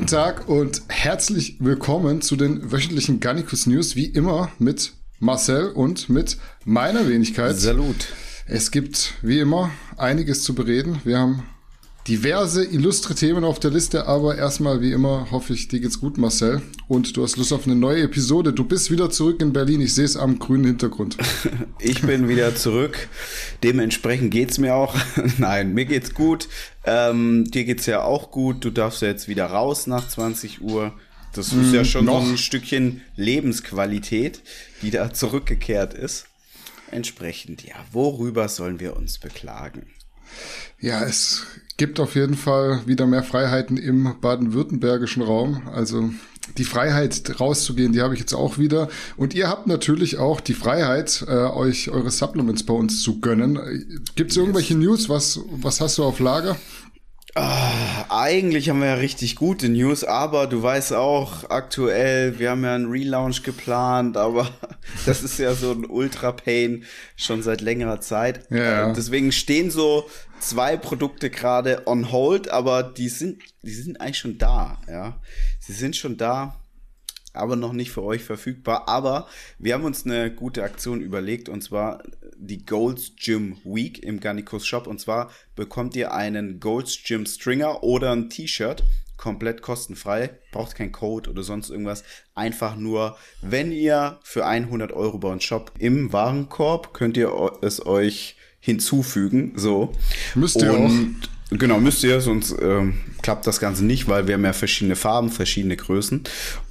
Guten Tag und herzlich willkommen zu den wöchentlichen Garnicus News, wie immer mit Marcel und mit meiner Wenigkeit. Salut. Es gibt wie immer einiges zu bereden. Wir haben diverse illustre Themen auf der Liste, aber erstmal wie immer hoffe ich, dir geht's gut, Marcel. Und du hast Lust auf eine neue Episode. Du bist wieder zurück in Berlin. Ich sehe es am grünen Hintergrund. ich bin wieder zurück. Dementsprechend geht's mir auch. Nein, mir geht's gut. Ähm, dir geht's ja auch gut. Du darfst ja jetzt wieder raus nach 20 Uhr. Das ist mm, ja schon noch. so ein Stückchen Lebensqualität, die da zurückgekehrt ist. Entsprechend, ja, worüber sollen wir uns beklagen? Ja, es gibt auf jeden Fall wieder mehr Freiheiten im baden-württembergischen Raum. Also die Freiheit rauszugehen, die habe ich jetzt auch wieder. Und ihr habt natürlich auch die Freiheit, äh, euch eure Supplements bei uns zu gönnen. Gibt es irgendwelche. News? Was, was hast du auf Lager? Ah, eigentlich haben wir ja richtig gute News, aber du weißt auch, aktuell, wir haben ja einen Relaunch geplant, aber das ist ja so ein Ultra-Pain schon seit längerer Zeit. Ja. Äh, deswegen stehen so zwei Produkte gerade on hold, aber die sind, die sind eigentlich schon da, ja. Sie sind schon da aber noch nicht für euch verfügbar. Aber wir haben uns eine gute Aktion überlegt und zwar die Gold's Gym Week im Garnicus Shop. Und zwar bekommt ihr einen Gold's Gym Stringer oder ein T-Shirt komplett kostenfrei, braucht kein Code oder sonst irgendwas. Einfach nur, wenn ihr für 100 Euro bei uns Shop im Warenkorb könnt ihr es euch hinzufügen. So. Müsst ihr und auch. Genau, müsst ihr, sonst ähm, klappt das Ganze nicht, weil wir haben ja verschiedene Farben, verschiedene Größen.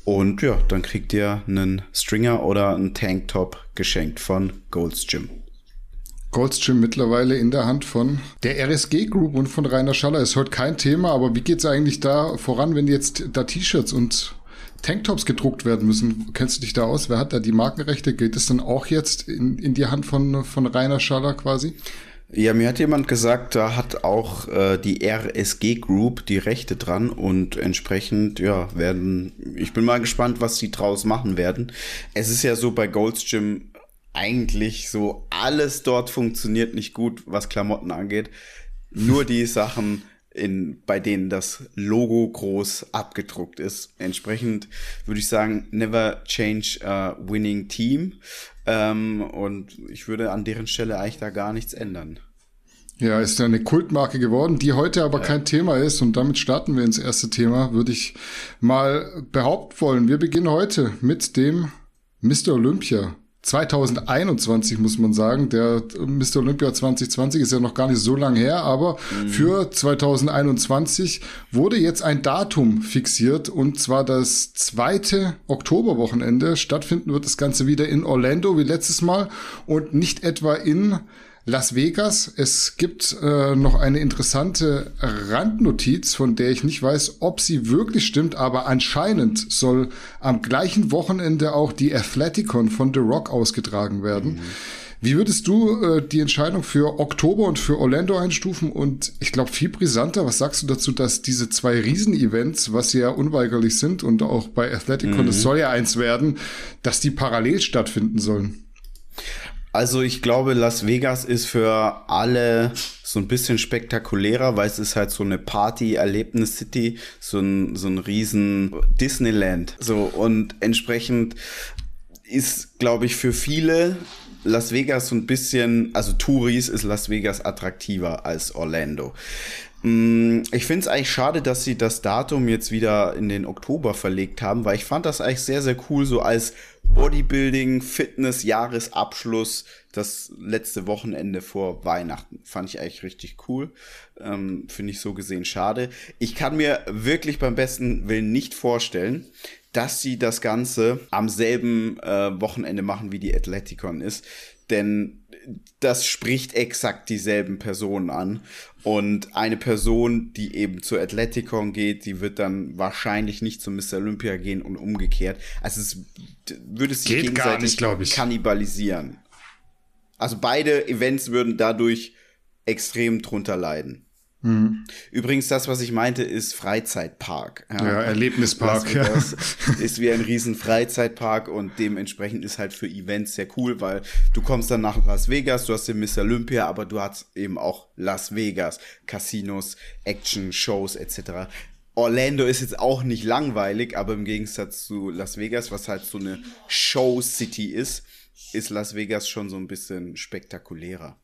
Und ja, dann kriegt ihr einen Stringer oder einen Tanktop geschenkt von Gold's Gym. Gold's Gym mittlerweile in der Hand von der RSG Group und von Rainer Schaller. Ist heute kein Thema, aber wie geht's eigentlich da voran, wenn jetzt da T-Shirts und Tanktops gedruckt werden müssen? Kennst du dich da aus? Wer hat da die Markenrechte? Geht es dann auch jetzt in, in die Hand von, von Rainer Schaller quasi? Ja, mir hat jemand gesagt, da hat auch äh, die RSG Group die Rechte dran und entsprechend, ja, werden, ich bin mal gespannt, was sie draus machen werden. Es ist ja so bei Gold's Gym eigentlich so, alles dort funktioniert nicht gut, was Klamotten angeht. Nur die Sachen, in, bei denen das Logo groß abgedruckt ist. Entsprechend würde ich sagen, never change a winning team. Ähm, und ich würde an deren Stelle eigentlich da gar nichts ändern. Ja, ist eine Kultmarke geworden, die heute aber ja. kein Thema ist. Und damit starten wir ins erste Thema, würde ich mal behaupten wollen. Wir beginnen heute mit dem Mr. Olympia. 2021 muss man sagen. Der Mr. Olympia 2020 ist ja noch gar nicht so lange her, aber mhm. für 2021 wurde jetzt ein Datum fixiert und zwar das zweite Oktoberwochenende. Stattfinden wird das Ganze wieder in Orlando wie letztes Mal und nicht etwa in Las Vegas. Es gibt äh, noch eine interessante Randnotiz, von der ich nicht weiß, ob sie wirklich stimmt, aber anscheinend soll am gleichen Wochenende auch die Athleticon von The Rock ausgetragen werden. Mhm. Wie würdest du äh, die Entscheidung für Oktober und für Orlando einstufen? Und ich glaube, viel brisanter, was sagst du dazu, dass diese zwei Riesen-Events, was ja unweigerlich sind und auch bei Athleticon, mhm. es soll ja eins werden, dass die parallel stattfinden sollen? Also ich glaube, Las Vegas ist für alle so ein bisschen spektakulärer, weil es ist halt so eine Party-Erlebnis-City, so ein, so ein riesen Disneyland. So und entsprechend ist, glaube ich, für viele Las Vegas so ein bisschen, also Touris ist Las Vegas attraktiver als Orlando. Mm, ich finde es eigentlich schade, dass sie das Datum jetzt wieder in den Oktober verlegt haben, weil ich fand das eigentlich sehr, sehr cool, so als Bodybuilding, Fitness, Jahresabschluss, das letzte Wochenende vor Weihnachten. Fand ich eigentlich richtig cool. Ähm, Finde ich so gesehen schade. Ich kann mir wirklich beim besten Willen nicht vorstellen, dass sie das Ganze am selben äh, Wochenende machen, wie die Athleticon ist. Denn das spricht exakt dieselben Personen an. Und eine Person, die eben zur Athleticon geht, die wird dann wahrscheinlich nicht zum Mr. Olympia gehen und umgekehrt. Also es würde sich geht gegenseitig nicht, kannibalisieren. Also beide Events würden dadurch extrem drunter leiden. Mhm. Übrigens, das, was ich meinte, ist Freizeitpark. Ja, ja Erlebnispark. Ja. ist wie ein riesen Freizeitpark und dementsprechend ist halt für Events sehr cool, weil du kommst dann nach Las Vegas, du hast den Miss Olympia, aber du hast eben auch Las Vegas, Casinos, Action, Shows etc. Orlando ist jetzt auch nicht langweilig, aber im Gegensatz zu Las Vegas, was halt so eine Show City ist, ist Las Vegas schon so ein bisschen spektakulärer.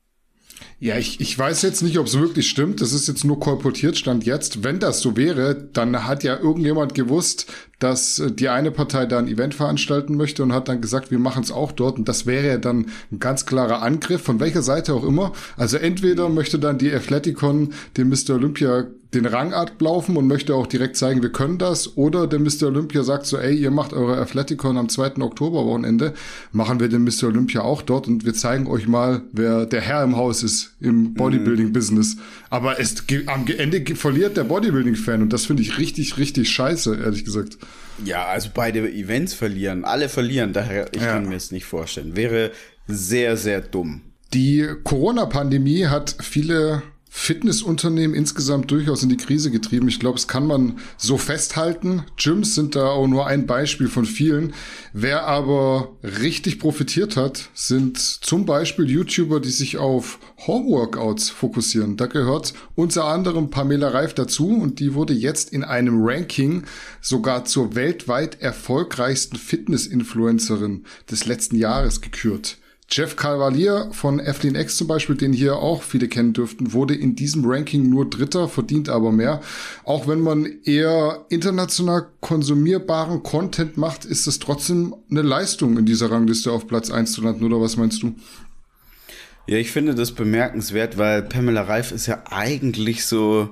Ja, ich, ich weiß jetzt nicht, ob es wirklich stimmt. Das ist jetzt nur kolportiert, stand jetzt. Wenn das so wäre, dann hat ja irgendjemand gewusst, dass äh, die eine Partei da ein Event veranstalten möchte und hat dann gesagt, wir machen es auch dort. Und das wäre ja dann ein ganz klarer Angriff, von welcher Seite auch immer. Also entweder möchte dann die Athleticon dem Mr. Olympia den Rang ablaufen und möchte auch direkt zeigen, wir können das. Oder der Mr. Olympia sagt so, ey, ihr macht eure Athleticon am 2. Oktober-Wochenende, machen wir den Mr. Olympia auch dort und wir zeigen euch mal, wer der Herr im Haus ist im Bodybuilding-Business. Aber es, am Ende verliert der Bodybuilding-Fan und das finde ich richtig, richtig scheiße, ehrlich gesagt. Ja, also beide Events verlieren, alle verlieren, daher ich ja. kann mir es nicht vorstellen. Wäre sehr, sehr dumm. Die Corona-Pandemie hat viele Fitnessunternehmen insgesamt durchaus in die Krise getrieben. Ich glaube, es kann man so festhalten. Gyms sind da auch nur ein Beispiel von vielen. Wer aber richtig profitiert hat, sind zum Beispiel YouTuber, die sich auf Homeworkouts fokussieren. Da gehört unter anderem Pamela Reif dazu und die wurde jetzt in einem Ranking sogar zur weltweit erfolgreichsten Fitness-Influencerin des letzten Jahres gekürt. Jeff Cavalier von Athlene X zum Beispiel, den hier auch viele kennen dürften, wurde in diesem Ranking nur Dritter, verdient aber mehr. Auch wenn man eher international konsumierbaren Content macht, ist es trotzdem eine Leistung, in dieser Rangliste auf Platz 1 zu landen, oder was meinst du? Ja, ich finde das bemerkenswert, weil Pamela Reif ist ja eigentlich so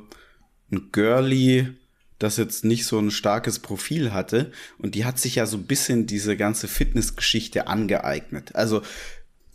ein Girly, das jetzt nicht so ein starkes Profil hatte. Und die hat sich ja so ein bisschen diese ganze Fitnessgeschichte angeeignet. Also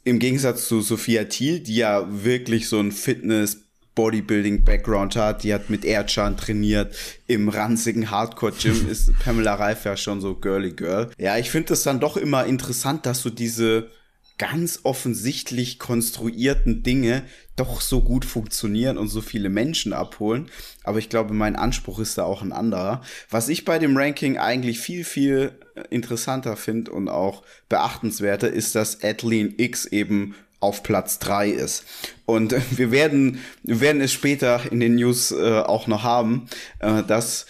im Gegensatz zu Sophia Thiel, die ja wirklich so ein Fitness Bodybuilding-Background hat, die hat mit Erdschan trainiert, im ranzigen Hardcore-Gym ist Pamela Reif ja schon so girly girl. Ja, ich finde das dann doch immer interessant, dass so diese ganz offensichtlich konstruierten Dinge doch so gut funktionieren und so viele Menschen abholen. Aber ich glaube, mein Anspruch ist da auch ein anderer. Was ich bei dem Ranking eigentlich viel, viel interessanter finde und auch beachtenswerter, ist, dass Adeline X eben auf Platz drei ist. Und wir werden, wir werden es später in den News äh, auch noch haben, äh, dass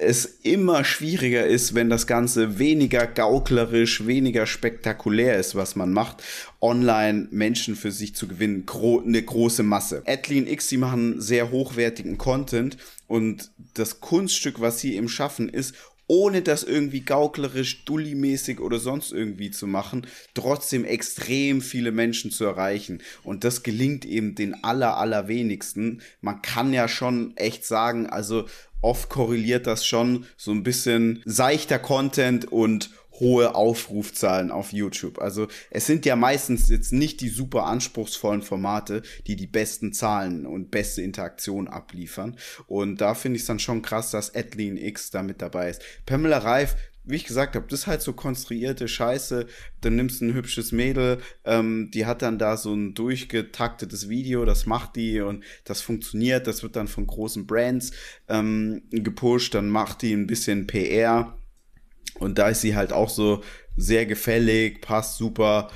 es immer schwieriger ist, wenn das Ganze weniger gauklerisch, weniger spektakulär ist, was man macht, online Menschen für sich zu gewinnen, gro eine große Masse. Adlene X, sie machen sehr hochwertigen Content und das Kunststück, was sie eben schaffen, ist, ohne das irgendwie gauklerisch, dulli-mäßig oder sonst irgendwie zu machen, trotzdem extrem viele Menschen zu erreichen. Und das gelingt eben den aller, allerwenigsten. Man kann ja schon echt sagen, also oft korreliert das schon so ein bisschen seichter Content und hohe Aufrufzahlen auf YouTube. Also es sind ja meistens jetzt nicht die super anspruchsvollen Formate, die die besten Zahlen und beste Interaktion abliefern. Und da finde ich es dann schon krass, dass Adlene X da mit dabei ist. Pamela Reif, wie ich gesagt habe, das ist halt so konstruierte Scheiße. Dann nimmst du ein hübsches Mädel, ähm, die hat dann da so ein durchgetaktetes Video, das macht die und das funktioniert. Das wird dann von großen Brands ähm, gepusht. Dann macht die ein bisschen PR und da ist sie halt auch so sehr gefällig, passt super.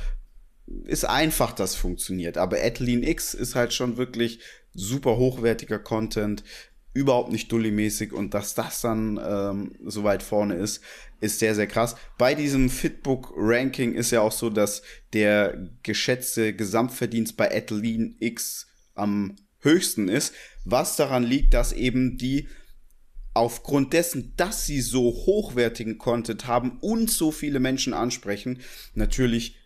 Ist einfach, das funktioniert. Aber Adeline X ist halt schon wirklich super hochwertiger Content, überhaupt nicht dully-mäßig und dass das dann ähm, so weit vorne ist, ist sehr, sehr krass. Bei diesem Fitbook-Ranking ist ja auch so, dass der geschätzte Gesamtverdienst bei Adeline X am höchsten ist, was daran liegt, dass eben die aufgrund dessen, dass sie so hochwertigen Content haben und so viele Menschen ansprechen, natürlich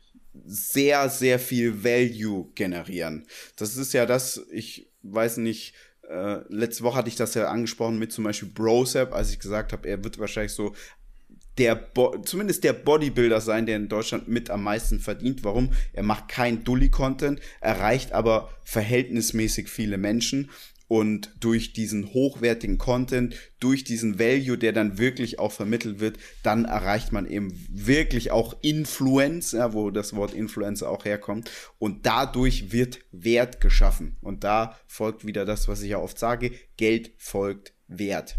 sehr, sehr viel Value generieren. Das ist ja das, ich weiß nicht, äh, letzte Woche hatte ich das ja angesprochen mit zum Beispiel Brosap, als ich gesagt habe, er wird wahrscheinlich so der Bo zumindest der Bodybuilder sein, der in Deutschland mit am meisten verdient. Warum? Er macht kein Dully-Content, erreicht aber verhältnismäßig viele Menschen und durch diesen hochwertigen Content, durch diesen Value, der dann wirklich auch vermittelt wird, dann erreicht man eben wirklich auch Influence, ja, wo das Wort Influencer auch herkommt. Und dadurch wird Wert geschaffen. Und da folgt wieder das, was ich ja oft sage, Geld folgt Wert.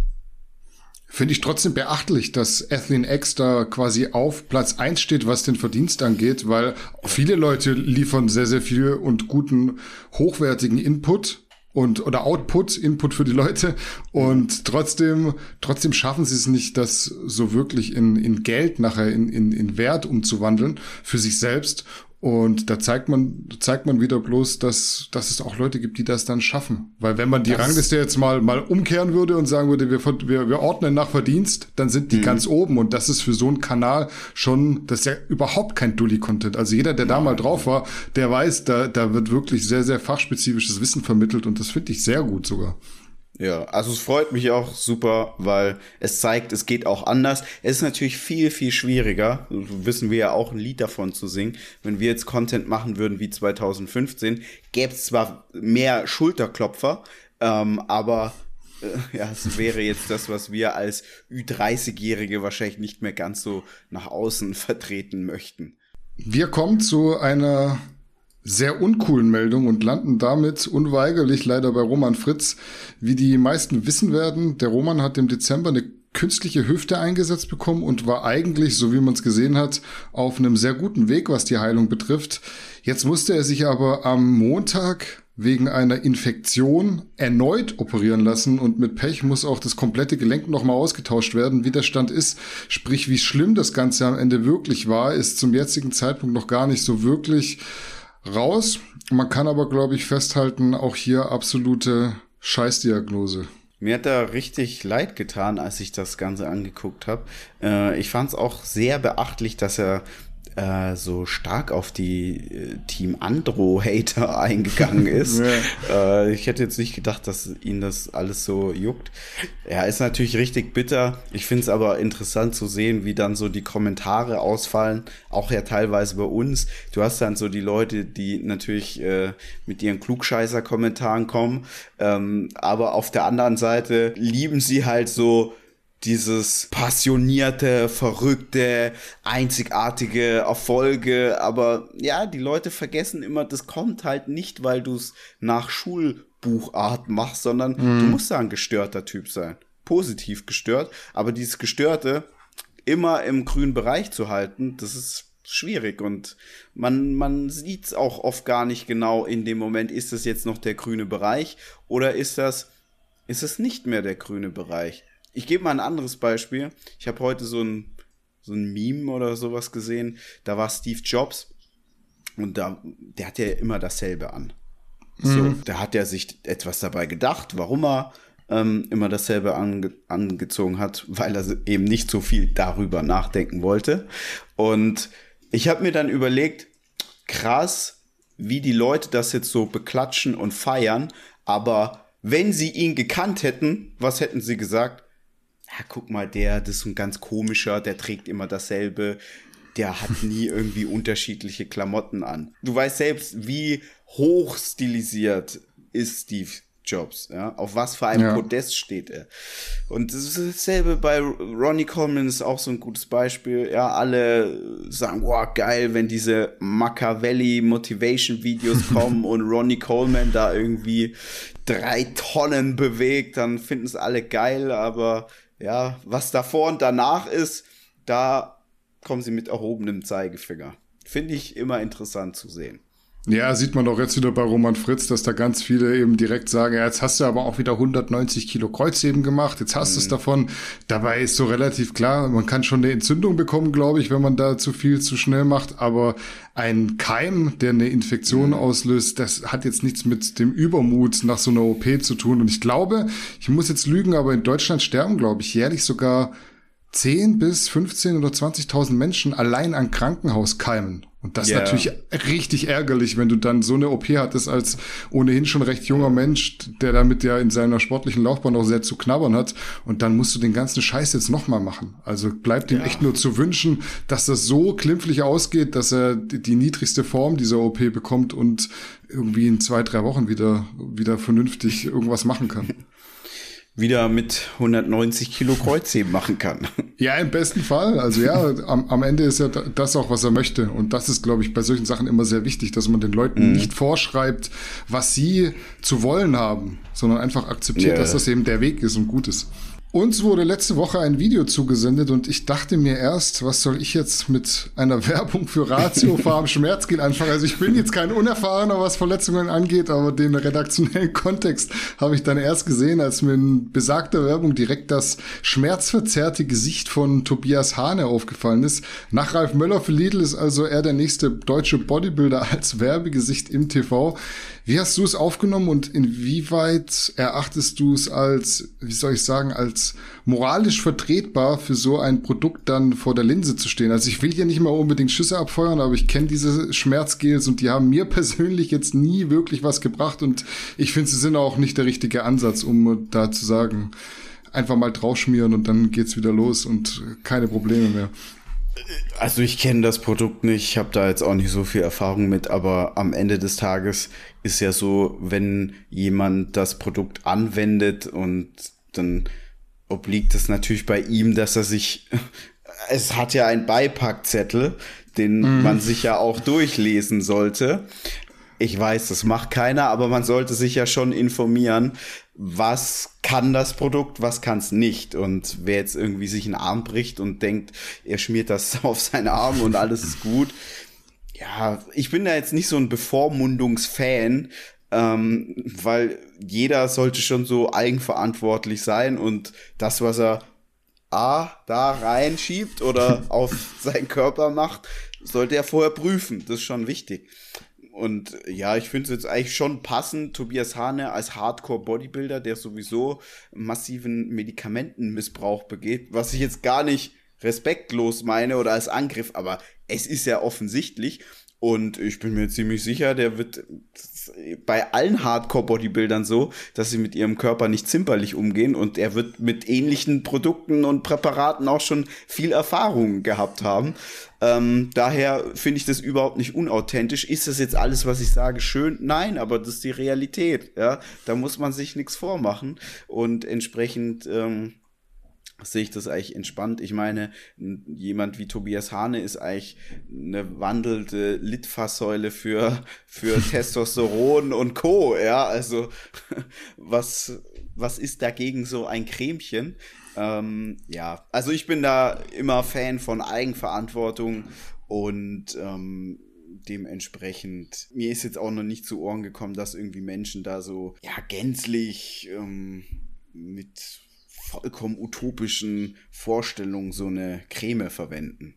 Finde ich trotzdem beachtlich, dass Athlean X da quasi auf Platz eins steht, was den Verdienst angeht, weil viele Leute liefern sehr, sehr viel und guten, hochwertigen Input und oder Output, Input für die Leute. Und trotzdem trotzdem schaffen sie es nicht, das so wirklich in, in Geld nachher in, in, in Wert umzuwandeln für sich selbst und da zeigt man, zeigt man wieder bloß, dass, dass es auch Leute gibt, die das dann schaffen. Weil wenn man die das Rangliste jetzt mal, mal umkehren würde und sagen würde, wir, wir, wir ordnen nach Verdienst, dann sind die mhm. ganz oben. Und das ist für so einen Kanal schon, das ist ja überhaupt kein Dully-Content. Also jeder, der da mal drauf war, der weiß, da, da wird wirklich sehr, sehr fachspezifisches Wissen vermittelt. Und das finde ich sehr gut sogar. Ja, also es freut mich auch super, weil es zeigt, es geht auch anders. Es ist natürlich viel, viel schwieriger, wissen wir ja auch ein Lied davon zu singen. Wenn wir jetzt Content machen würden wie 2015, gäbe es zwar mehr Schulterklopfer, ähm, aber äh, ja, es wäre jetzt das, was wir als Ü30-Jährige wahrscheinlich nicht mehr ganz so nach außen vertreten möchten. Wir kommen zu einer sehr uncoolen Meldung und landen damit unweigerlich leider bei Roman Fritz. Wie die meisten wissen werden, der Roman hat im Dezember eine künstliche Hüfte eingesetzt bekommen und war eigentlich, so wie man es gesehen hat, auf einem sehr guten Weg, was die Heilung betrifft. Jetzt musste er sich aber am Montag wegen einer Infektion erneut operieren lassen und mit Pech muss auch das komplette Gelenk nochmal ausgetauscht werden. Wie der Stand ist, sprich wie schlimm das Ganze am Ende wirklich war, ist zum jetzigen Zeitpunkt noch gar nicht so wirklich raus. Man kann aber, glaube ich, festhalten, auch hier absolute Scheißdiagnose. Mir hat da richtig leid getan, als ich das Ganze angeguckt habe. Äh, ich fand es auch sehr beachtlich, dass er äh, so stark auf die äh, Team Andro-Hater eingegangen ist. ja. äh, ich hätte jetzt nicht gedacht, dass ihn das alles so juckt. Er ist natürlich richtig bitter. Ich finde es aber interessant zu sehen, wie dann so die Kommentare ausfallen, auch ja teilweise bei uns. Du hast dann so die Leute, die natürlich äh, mit ihren Klugscheißer-Kommentaren kommen, ähm, aber auf der anderen Seite lieben sie halt so dieses passionierte, verrückte, einzigartige Erfolge. Aber ja, die Leute vergessen immer, das kommt halt nicht, weil du es nach Schulbuchart machst, sondern mhm. du musst da ein gestörter Typ sein. Positiv gestört. Aber dieses Gestörte immer im grünen Bereich zu halten, das ist schwierig und man, man sieht es auch oft gar nicht genau in dem Moment, ist das jetzt noch der grüne Bereich oder ist das, ist es nicht mehr der grüne Bereich? Ich gebe mal ein anderes Beispiel. Ich habe heute so ein, so ein Meme oder sowas gesehen. Da war Steve Jobs und da, der hat ja immer dasselbe an. Mhm. So, da hat er sich etwas dabei gedacht, warum er ähm, immer dasselbe ange angezogen hat, weil er eben nicht so viel darüber nachdenken wollte. Und ich habe mir dann überlegt, krass, wie die Leute das jetzt so beklatschen und feiern, aber wenn sie ihn gekannt hätten, was hätten sie gesagt? Ja, guck mal, der, das ist ein ganz komischer, der trägt immer dasselbe, der hat nie irgendwie unterschiedliche Klamotten an. Du weißt selbst, wie hoch stilisiert ist Steve Jobs, ja, auf was für einem ja. Podest steht er. Und das ist dasselbe bei Ronnie Coleman ist auch so ein gutes Beispiel. Ja, alle sagen, wow, geil, wenn diese Machiavelli Motivation Videos kommen und Ronnie Coleman da irgendwie drei Tonnen bewegt, dann finden es alle geil, aber ja, was davor und danach ist, da kommen sie mit erhobenem Zeigefinger. Finde ich immer interessant zu sehen. Ja, sieht man doch jetzt wieder bei Roman Fritz, dass da ganz viele eben direkt sagen, ja, jetzt hast du aber auch wieder 190 Kilo Kreuzheben gemacht, jetzt hast mhm. du es davon. Dabei ist so relativ klar, man kann schon eine Entzündung bekommen, glaube ich, wenn man da zu viel zu schnell macht, aber ein Keim, der eine Infektion mhm. auslöst, das hat jetzt nichts mit dem Übermut nach so einer OP zu tun. Und ich glaube, ich muss jetzt lügen, aber in Deutschland sterben, glaube ich, jährlich sogar 10 bis 15 oder 20.000 Menschen allein an Krankenhauskeimen. Und das yeah. ist natürlich richtig ärgerlich, wenn du dann so eine OP hattest als ohnehin schon recht junger Mensch, der damit ja in seiner sportlichen Laufbahn auch sehr zu knabbern hat. Und dann musst du den ganzen Scheiß jetzt nochmal machen. Also bleibt ihm ja. echt nur zu wünschen, dass das so klimpflich ausgeht, dass er die, die niedrigste Form dieser OP bekommt und irgendwie in zwei, drei Wochen wieder, wieder vernünftig irgendwas machen kann. wieder mit 190 Kilo Kreuzheben machen kann. Ja, im besten Fall. Also ja, am, am Ende ist ja das auch, was er möchte. Und das ist, glaube ich, bei solchen Sachen immer sehr wichtig, dass man den Leuten mhm. nicht vorschreibt, was sie zu wollen haben, sondern einfach akzeptiert, ja. dass das eben der Weg ist und gut ist. Uns wurde letzte Woche ein Video zugesendet und ich dachte mir erst, was soll ich jetzt mit einer Werbung für Ratio Farm Schmerzgel anfangen? Also ich bin jetzt kein Unerfahrener, was Verletzungen angeht, aber den redaktionellen Kontext habe ich dann erst gesehen, als mir in besagter Werbung direkt das schmerzverzerrte Gesicht von Tobias Hane aufgefallen ist. Nach Ralf Möller für Lidl ist also er der nächste deutsche Bodybuilder als Werbegesicht im TV. Wie hast du es aufgenommen und inwieweit erachtest du es als, wie soll ich sagen, als moralisch vertretbar für so ein Produkt dann vor der Linse zu stehen? Also ich will hier nicht mal unbedingt Schüsse abfeuern, aber ich kenne diese Schmerzgels und die haben mir persönlich jetzt nie wirklich was gebracht und ich finde, sie sind auch nicht der richtige Ansatz, um da zu sagen, einfach mal draufschmieren und dann geht's wieder los und keine Probleme mehr. Also ich kenne das Produkt nicht, ich habe da jetzt auch nicht so viel Erfahrung mit, aber am Ende des Tages ist ja so, wenn jemand das Produkt anwendet und dann obliegt es natürlich bei ihm, dass er sich, es hat ja einen Beipackzettel, den mhm. man sich ja auch durchlesen sollte. Ich weiß, das macht keiner, aber man sollte sich ja schon informieren, was kann das Produkt, was kann es nicht. Und wer jetzt irgendwie sich einen Arm bricht und denkt, er schmiert das auf seinen Arm und alles ist gut, ja, ich bin da jetzt nicht so ein Bevormundungsfan, ähm, weil jeder sollte schon so eigenverantwortlich sein und das, was er A, da reinschiebt oder auf seinen Körper macht, sollte er vorher prüfen. Das ist schon wichtig. Und ja, ich finde es jetzt eigentlich schon passend, Tobias Hane als Hardcore-Bodybuilder, der sowieso massiven Medikamentenmissbrauch begeht, was ich jetzt gar nicht respektlos meine oder als Angriff, aber es ist ja offensichtlich. Und ich bin mir ziemlich sicher, der wird bei allen Hardcore-Bodybuildern so, dass sie mit ihrem Körper nicht zimperlich umgehen und er wird mit ähnlichen Produkten und Präparaten auch schon viel Erfahrung gehabt haben. Ähm, daher finde ich das überhaupt nicht unauthentisch. Ist das jetzt alles, was ich sage, schön? Nein, aber das ist die Realität. Ja, da muss man sich nichts vormachen und entsprechend ähm, sehe ich das eigentlich entspannt. Ich meine, jemand wie Tobias Hane ist eigentlich eine wandelnde Litfaßsäule für, für Testosteron und Co. Ja, also was, was ist dagegen so ein Cremchen? Ähm, ja, also ich bin da immer Fan von Eigenverantwortung und ähm, dementsprechend, mir ist jetzt auch noch nicht zu Ohren gekommen, dass irgendwie Menschen da so, ja, gänzlich ähm, mit vollkommen utopischen Vorstellungen so eine Creme verwenden.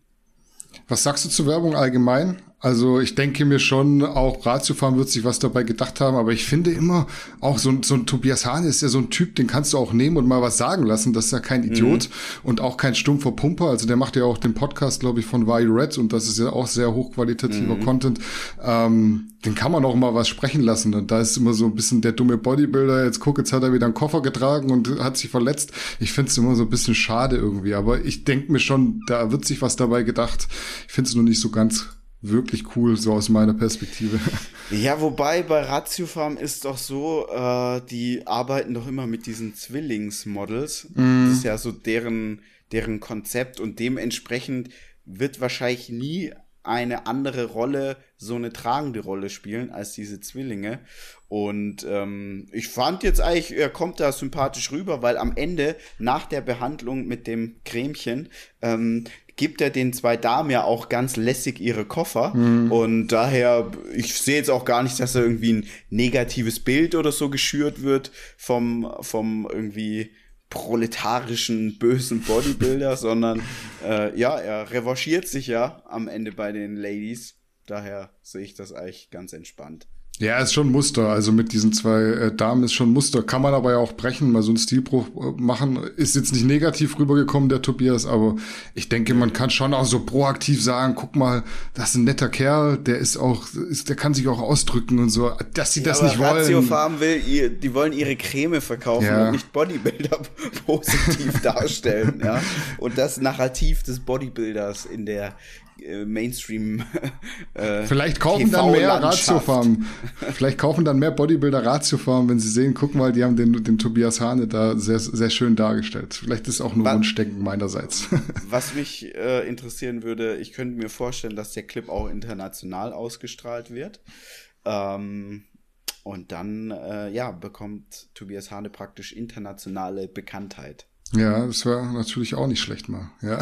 Was sagst du zur Werbung allgemein? Also ich denke mir schon, auch Ratiofahren wird sich was dabei gedacht haben, aber ich finde immer, auch so, so ein Tobias Hahn ist ja so ein Typ, den kannst du auch nehmen und mal was sagen lassen. Das ist ja kein Idiot mhm. und auch kein stumpfer Pumper. Also der macht ja auch den Podcast, glaube ich, von Why Red und das ist ja auch sehr hochqualitativer mhm. Content. Ähm, den kann man auch mal was sprechen lassen. Und da ist immer so ein bisschen der dumme Bodybuilder. Jetzt guck, jetzt hat er wieder einen Koffer getragen und hat sich verletzt. Ich finde es immer so ein bisschen schade irgendwie. Aber ich denke mir schon, da wird sich was dabei gedacht. Ich finde es nur nicht so ganz wirklich cool, so aus meiner Perspektive. Ja, wobei bei Ratiofarm ist doch so, äh, die arbeiten doch immer mit diesen Zwillingsmodels. Mm. Das ist ja so deren, deren Konzept und dementsprechend wird wahrscheinlich nie eine andere Rolle, so eine tragende Rolle spielen als diese Zwillinge. Und ähm, ich fand jetzt eigentlich, er kommt da sympathisch rüber, weil am Ende, nach der Behandlung mit dem Cremchen, ähm, gibt er den zwei Damen ja auch ganz lässig ihre Koffer. Mhm. Und daher, ich sehe jetzt auch gar nicht, dass da irgendwie ein negatives Bild oder so geschürt wird vom, vom irgendwie proletarischen, bösen Bodybuilder, sondern äh, ja, er revanchiert sich ja am Ende bei den Ladies. Daher sehe ich das eigentlich ganz entspannt. Ja, ist schon Muster. Also mit diesen zwei äh, Damen ist schon Muster. Kann man aber ja auch brechen, mal so einen Stilbruch äh, machen. Ist jetzt nicht negativ rübergekommen, der Tobias, aber ich denke, man kann schon auch so proaktiv sagen, guck mal, das ist ein netter Kerl, der ist auch, ist, der kann sich auch ausdrücken und so, dass sie ja, das nicht wollen. Ratio Farm will, die wollen ihre Creme verkaufen ja. und nicht Bodybuilder positiv darstellen, ja. Und das Narrativ des Bodybuilders in der äh, Mainstream. Äh, Vielleicht kaufen dann mehr Ratiofarmen. Vielleicht kaufen dann mehr Bodybuilder Ratiofarmen, wenn sie sehen, guck mal, die haben den, den Tobias Hane da sehr, sehr schön dargestellt. Vielleicht ist auch nur was, Wunschdenken meinerseits. was mich äh, interessieren würde, ich könnte mir vorstellen, dass der Clip auch international ausgestrahlt wird. Ähm, und dann, äh, ja, bekommt Tobias Hane praktisch internationale Bekanntheit. Ja, das wäre natürlich auch nicht schlecht mal, ja.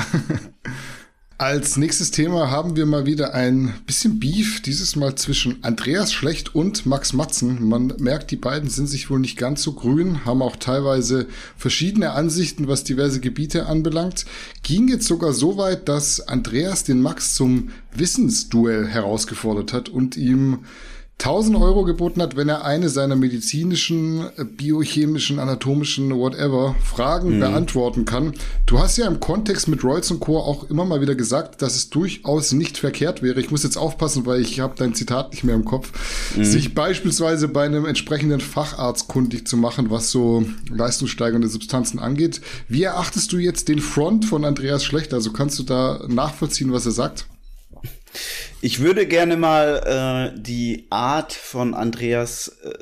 Als nächstes Thema haben wir mal wieder ein bisschen Beef, dieses Mal zwischen Andreas Schlecht und Max Matzen. Man merkt, die beiden sind sich wohl nicht ganz so grün, haben auch teilweise verschiedene Ansichten, was diverse Gebiete anbelangt. Ging jetzt sogar so weit, dass Andreas den Max zum Wissensduell herausgefordert hat und ihm 1000 Euro geboten hat, wenn er eine seiner medizinischen, äh, biochemischen, anatomischen, whatever Fragen mhm. beantworten kann. Du hast ja im Kontext mit Reutz und Co. auch immer mal wieder gesagt, dass es durchaus nicht verkehrt wäre. Ich muss jetzt aufpassen, weil ich habe dein Zitat nicht mehr im Kopf. Mhm. Sich beispielsweise bei einem entsprechenden Facharzt kundig zu machen, was so leistungssteigernde Substanzen angeht. Wie erachtest du jetzt den Front von Andreas Schlecht? Also kannst du da nachvollziehen, was er sagt? Ich würde gerne mal äh, die Art von Andreas äh,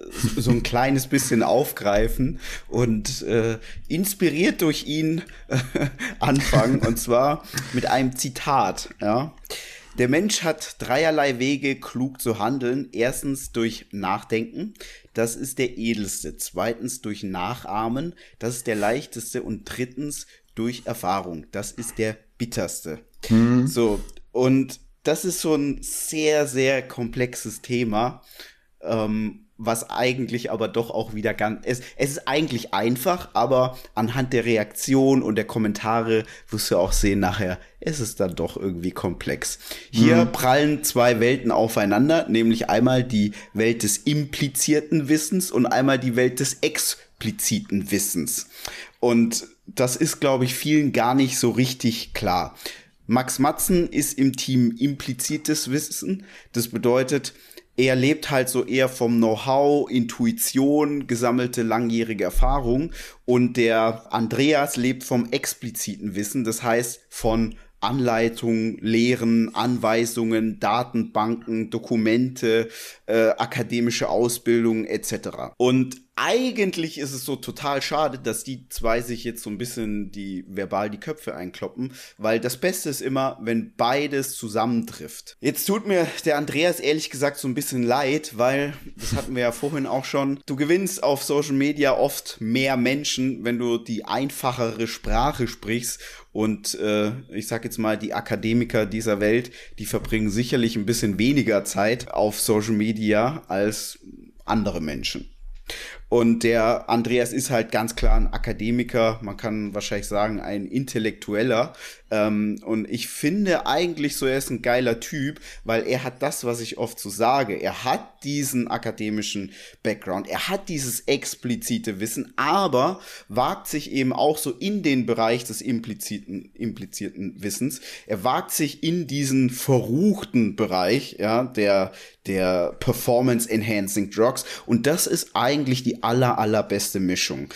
so ein kleines bisschen aufgreifen und äh, inspiriert durch ihn äh, anfangen. Und zwar mit einem Zitat. Ja. Der Mensch hat dreierlei Wege, klug zu handeln. Erstens durch Nachdenken. Das ist der edelste. Zweitens durch Nachahmen. Das ist der leichteste. Und drittens durch Erfahrung. Das ist der bitterste. Mhm. So. Und das ist so ein sehr, sehr komplexes Thema, ähm, was eigentlich aber doch auch wieder ganz, es, es ist eigentlich einfach, aber anhand der Reaktion und der Kommentare wirst du auch sehen nachher, es ist dann doch irgendwie komplex. Hier mhm. prallen zwei Welten aufeinander, nämlich einmal die Welt des implizierten Wissens und einmal die Welt des expliziten Wissens. Und das ist, glaube ich, vielen gar nicht so richtig klar. Max Matzen ist im Team implizites Wissen. Das bedeutet, er lebt halt so eher vom Know-how, Intuition, gesammelte langjährige Erfahrung. Und der Andreas lebt vom expliziten Wissen, das heißt von Anleitungen, Lehren, Anweisungen, Datenbanken, Dokumente, äh, akademische Ausbildung etc. Und eigentlich ist es so total schade, dass die zwei sich jetzt so ein bisschen die verbal die Köpfe einkloppen, weil das Beste ist immer, wenn beides zusammentrifft. Jetzt tut mir der Andreas ehrlich gesagt so ein bisschen leid, weil das hatten wir ja vorhin auch schon. Du gewinnst auf Social Media oft mehr Menschen, wenn du die einfachere Sprache sprichst und äh, ich sag jetzt mal, die Akademiker dieser Welt, die verbringen sicherlich ein bisschen weniger Zeit auf Social Media als andere Menschen. Und der Andreas ist halt ganz klar ein Akademiker, man kann wahrscheinlich sagen, ein Intellektueller. Ähm, und ich finde eigentlich so, er ist ein geiler Typ, weil er hat das, was ich oft so sage. Er hat diesen akademischen Background, er hat dieses explizite Wissen, aber wagt sich eben auch so in den Bereich des impliziten, implizierten Wissens. Er wagt sich in diesen verruchten Bereich, ja, der, der Performance Enhancing Drugs. Und das ist eigentlich die aller, allerbeste Mischung.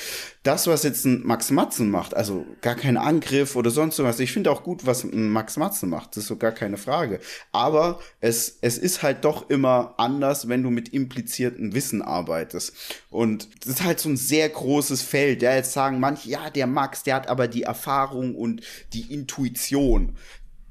Das, was jetzt ein Max Matzen macht, also gar kein Angriff oder sonst was. Ich finde auch gut, was ein Max Matzen macht. Das ist so gar keine Frage. Aber es, es ist halt doch immer anders, wenn du mit impliziertem Wissen arbeitest. Und das ist halt so ein sehr großes Feld. Ja, jetzt sagen manche, ja, der Max, der hat aber die Erfahrung und die Intuition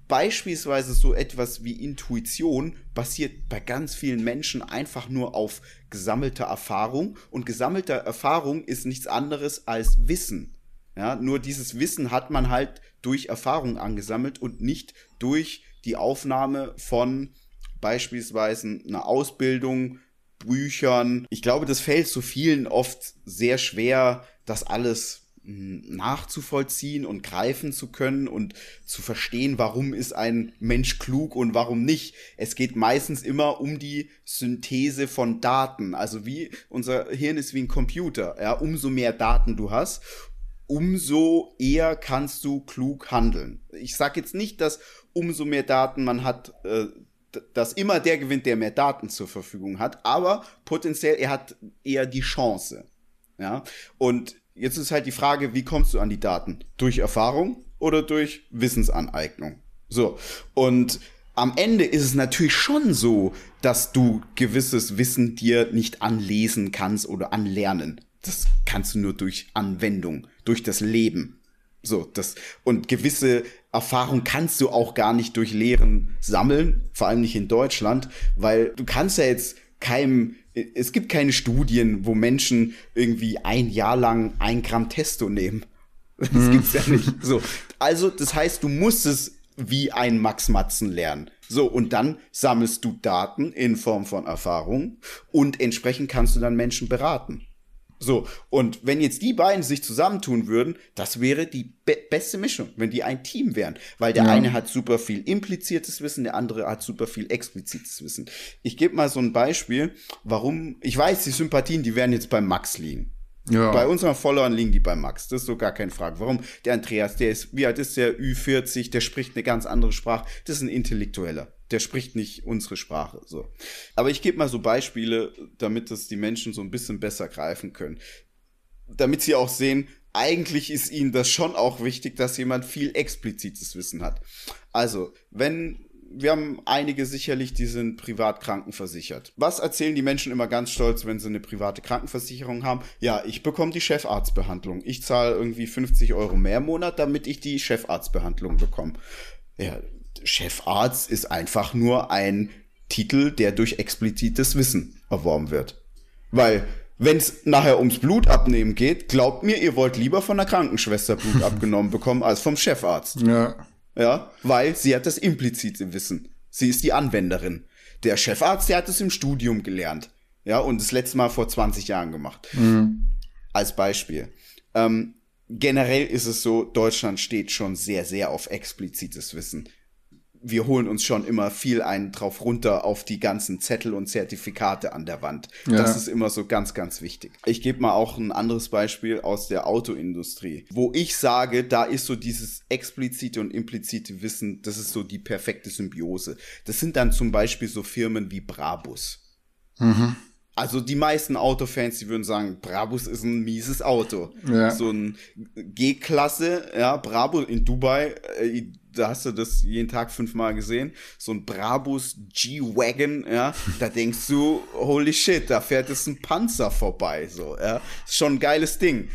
beispielsweise so etwas wie Intuition basiert bei ganz vielen Menschen einfach nur auf gesammelter Erfahrung und gesammelter Erfahrung ist nichts anderes als Wissen. Ja, nur dieses Wissen hat man halt durch Erfahrung angesammelt und nicht durch die Aufnahme von beispielsweise einer Ausbildung, Büchern. Ich glaube, das fällt so vielen oft sehr schwer, das alles nachzuvollziehen und greifen zu können und zu verstehen, warum ist ein Mensch klug und warum nicht. Es geht meistens immer um die Synthese von Daten. Also wie unser Hirn ist wie ein Computer. Ja, umso mehr Daten du hast, umso eher kannst du klug handeln. Ich sage jetzt nicht, dass umso mehr Daten man hat, äh, dass immer der gewinnt, der mehr Daten zur Verfügung hat, aber potenziell er hat eher die Chance. Ja, und Jetzt ist halt die Frage, wie kommst du an die Daten? Durch Erfahrung oder durch Wissensaneignung? So. Und am Ende ist es natürlich schon so, dass du gewisses Wissen dir nicht anlesen kannst oder anlernen. Das kannst du nur durch Anwendung, durch das Leben. So, das, und gewisse Erfahrung kannst du auch gar nicht durch Lehren sammeln, vor allem nicht in Deutschland, weil du kannst ja jetzt keinem es gibt keine Studien, wo Menschen irgendwie ein Jahr lang ein Gramm Testo nehmen. Das mhm. gibt's ja nicht. So. Also, das heißt, du musst es wie ein Max Matzen lernen. So, und dann sammelst du Daten in Form von Erfahrung und entsprechend kannst du dann Menschen beraten. So, und wenn jetzt die beiden sich zusammentun würden, das wäre die be beste Mischung, wenn die ein Team wären. Weil der ja. eine hat super viel impliziertes Wissen, der andere hat super viel explizites Wissen. Ich gebe mal so ein Beispiel, warum, ich weiß, die Sympathien, die werden jetzt beim Max liegen. Ja. Bei unseren Followern liegen die bei Max. Das ist so gar keine Frage. Warum? Der Andreas, der ist, wie alt ist der? Ü40, der spricht eine ganz andere Sprache. Das ist ein Intellektueller. Der spricht nicht unsere Sprache, so. Aber ich gebe mal so Beispiele, damit das die Menschen so ein bisschen besser greifen können. Damit sie auch sehen, eigentlich ist ihnen das schon auch wichtig, dass jemand viel explizites Wissen hat. Also, wenn wir haben einige sicherlich, die sind privat krankenversichert. Was erzählen die Menschen immer ganz stolz, wenn sie eine private Krankenversicherung haben? Ja, ich bekomme die Chefarztbehandlung. Ich zahle irgendwie 50 Euro mehr im Monat, damit ich die Chefarztbehandlung bekomme. Ja, Chefarzt ist einfach nur ein Titel, der durch explizites Wissen erworben wird. Weil wenn es nachher ums Blutabnehmen geht, glaubt mir, ihr wollt lieber von der Krankenschwester Blut abgenommen bekommen als vom Chefarzt. Ja. Ja, weil sie hat das implizite Wissen. Sie ist die Anwenderin. Der Chefarzt, der hat es im Studium gelernt. Ja, und das letzte Mal vor 20 Jahren gemacht. Mhm. Als Beispiel. Ähm, generell ist es so, Deutschland steht schon sehr, sehr auf explizites Wissen wir holen uns schon immer viel einen drauf runter auf die ganzen Zettel und Zertifikate an der Wand. Ja. Das ist immer so ganz, ganz wichtig. Ich gebe mal auch ein anderes Beispiel aus der Autoindustrie, wo ich sage, da ist so dieses explizite und implizite Wissen, das ist so die perfekte Symbiose. Das sind dann zum Beispiel so Firmen wie Brabus. Mhm. Also die meisten Autofans, die würden sagen, Brabus ist ein mieses Auto. Ja. So ein G-Klasse, ja, Brabus in Dubai, äh, da hast du das jeden Tag fünfmal gesehen. So ein Brabus G-Wagon, ja, da denkst du, holy shit, da fährt jetzt ein Panzer vorbei, so, ja. Ist schon ein geiles Ding.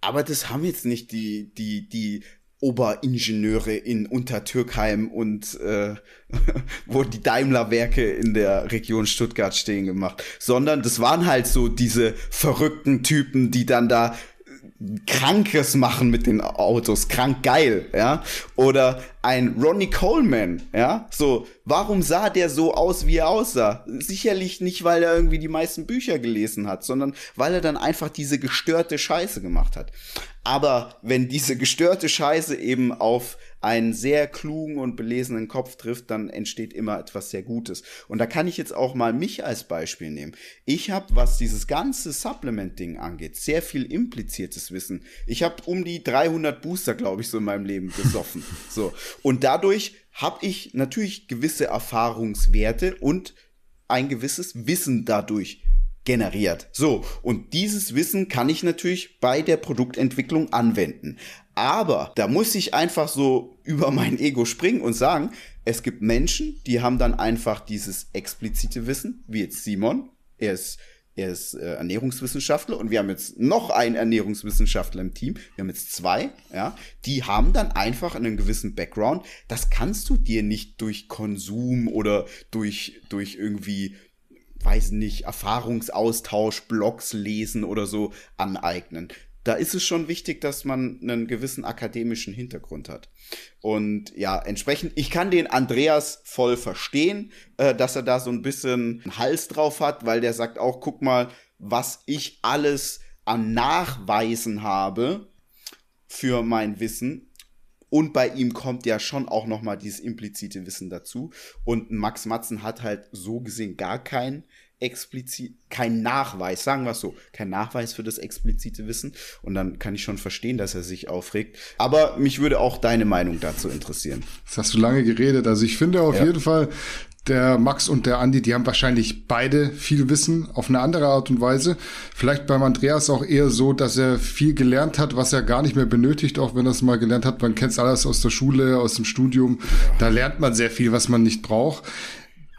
Aber das haben jetzt nicht die, die, die Oberingenieure in Untertürkheim und äh, wo die Daimler-Werke in der Region Stuttgart stehen gemacht, sondern das waren halt so diese verrückten Typen, die dann da Krankes machen mit den Autos, krank geil, ja. Oder ein Ronnie Coleman, ja. So, warum sah der so aus, wie er aussah? Sicherlich nicht, weil er irgendwie die meisten Bücher gelesen hat, sondern weil er dann einfach diese gestörte Scheiße gemacht hat. Aber wenn diese gestörte Scheiße eben auf einen sehr klugen und belesenen Kopf trifft, dann entsteht immer etwas sehr Gutes. Und da kann ich jetzt auch mal mich als Beispiel nehmen. Ich habe, was dieses ganze Supplement-Ding angeht, sehr viel impliziertes Wissen. Ich habe um die 300 Booster, glaube ich, so in meinem Leben gesoffen. so. Und dadurch habe ich natürlich gewisse Erfahrungswerte und ein gewisses Wissen dadurch generiert. So, und dieses Wissen kann ich natürlich bei der Produktentwicklung anwenden. Aber da muss ich einfach so über mein Ego springen und sagen, es gibt Menschen, die haben dann einfach dieses explizite Wissen, wie jetzt Simon. Er ist, er ist äh, Ernährungswissenschaftler und wir haben jetzt noch einen Ernährungswissenschaftler im Team. Wir haben jetzt zwei, ja. Die haben dann einfach einen gewissen Background. Das kannst du dir nicht durch Konsum oder durch, durch irgendwie weiß nicht, Erfahrungsaustausch, Blogs lesen oder so aneignen. Da ist es schon wichtig, dass man einen gewissen akademischen Hintergrund hat. Und ja, entsprechend, ich kann den Andreas voll verstehen, äh, dass er da so ein bisschen Hals drauf hat, weil der sagt auch, guck mal, was ich alles an Nachweisen habe für mein Wissen. Und bei ihm kommt ja schon auch noch mal dieses implizite Wissen dazu. Und Max Matzen hat halt so gesehen gar kein explizit, kein Nachweis, sagen wir es so, kein Nachweis für das explizite Wissen. Und dann kann ich schon verstehen, dass er sich aufregt. Aber mich würde auch deine Meinung dazu interessieren. Das hast du lange geredet. Also ich finde auf ja. jeden Fall, der Max und der Andi, die haben wahrscheinlich beide viel Wissen auf eine andere Art und Weise. Vielleicht beim Andreas auch eher so, dass er viel gelernt hat, was er gar nicht mehr benötigt, auch wenn er es mal gelernt hat. Man kennt es alles aus der Schule, aus dem Studium. Da lernt man sehr viel, was man nicht braucht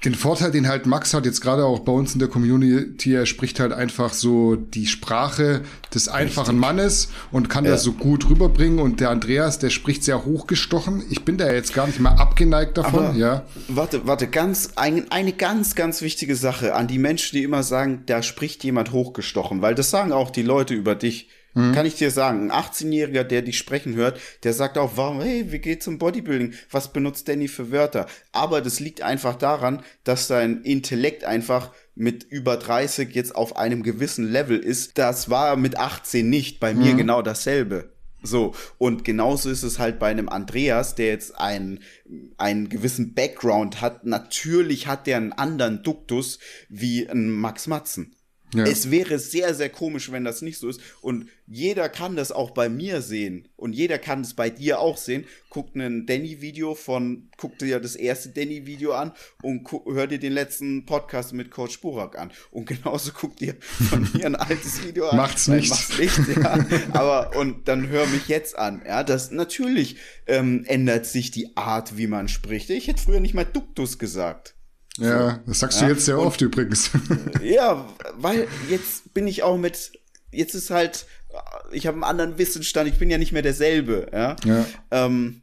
den Vorteil, den halt Max hat, jetzt gerade auch bei uns in der Community, er spricht halt einfach so die Sprache des einfachen Richtig. Mannes und kann ja. das so gut rüberbringen. Und der Andreas, der spricht sehr hochgestochen. Ich bin da jetzt gar nicht mal abgeneigt davon, Aber ja. Warte, warte, ganz, ein, eine ganz, ganz wichtige Sache an die Menschen, die immer sagen, da spricht jemand hochgestochen, weil das sagen auch die Leute über dich. Mhm. Kann ich dir sagen. Ein 18-Jähriger, der dich sprechen hört, der sagt auch, warum, hey, wie geht's zum Bodybuilding? Was benutzt Danny für Wörter? Aber das liegt einfach daran, dass dein Intellekt einfach mit über 30 jetzt auf einem gewissen Level ist. Das war mit 18 nicht. Bei mir mhm. genau dasselbe. So, und genauso ist es halt bei einem Andreas, der jetzt einen, einen gewissen Background hat. Natürlich hat der einen anderen Duktus wie ein Max Matzen. Ja. Es wäre sehr, sehr komisch, wenn das nicht so ist. Und jeder kann das auch bei mir sehen. Und jeder kann es bei dir auch sehen. Guckt ein Danny-Video von, guck dir das erste Danny-Video an und hör dir den letzten Podcast mit Coach Burak an. Und genauso guck dir von mir ein altes Video an. Macht's nicht. Nein, macht's nicht, ja. Aber, und dann hör mich jetzt an. Ja, das, natürlich ähm, ändert sich die Art, wie man spricht. Ich hätte früher nicht mal Duktus gesagt. Ja, das sagst ja, du jetzt sehr oft übrigens. Ja, weil jetzt bin ich auch mit, jetzt ist halt, ich habe einen anderen Wissensstand, ich bin ja nicht mehr derselbe, ja. ja. Ähm,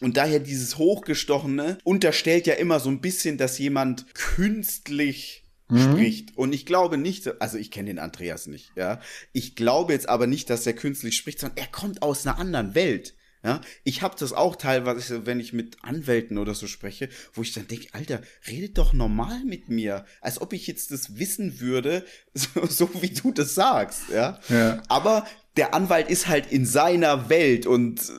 und daher dieses Hochgestochene unterstellt ja immer so ein bisschen, dass jemand künstlich mhm. spricht. Und ich glaube nicht, also ich kenne den Andreas nicht, ja. Ich glaube jetzt aber nicht, dass er künstlich spricht, sondern er kommt aus einer anderen Welt. Ja, ich habe das auch teilweise, wenn ich mit Anwälten oder so spreche, wo ich dann denke, Alter, redet doch normal mit mir, als ob ich jetzt das wissen würde, so, so wie du das sagst, ja? ja. Aber der Anwalt ist halt in seiner Welt und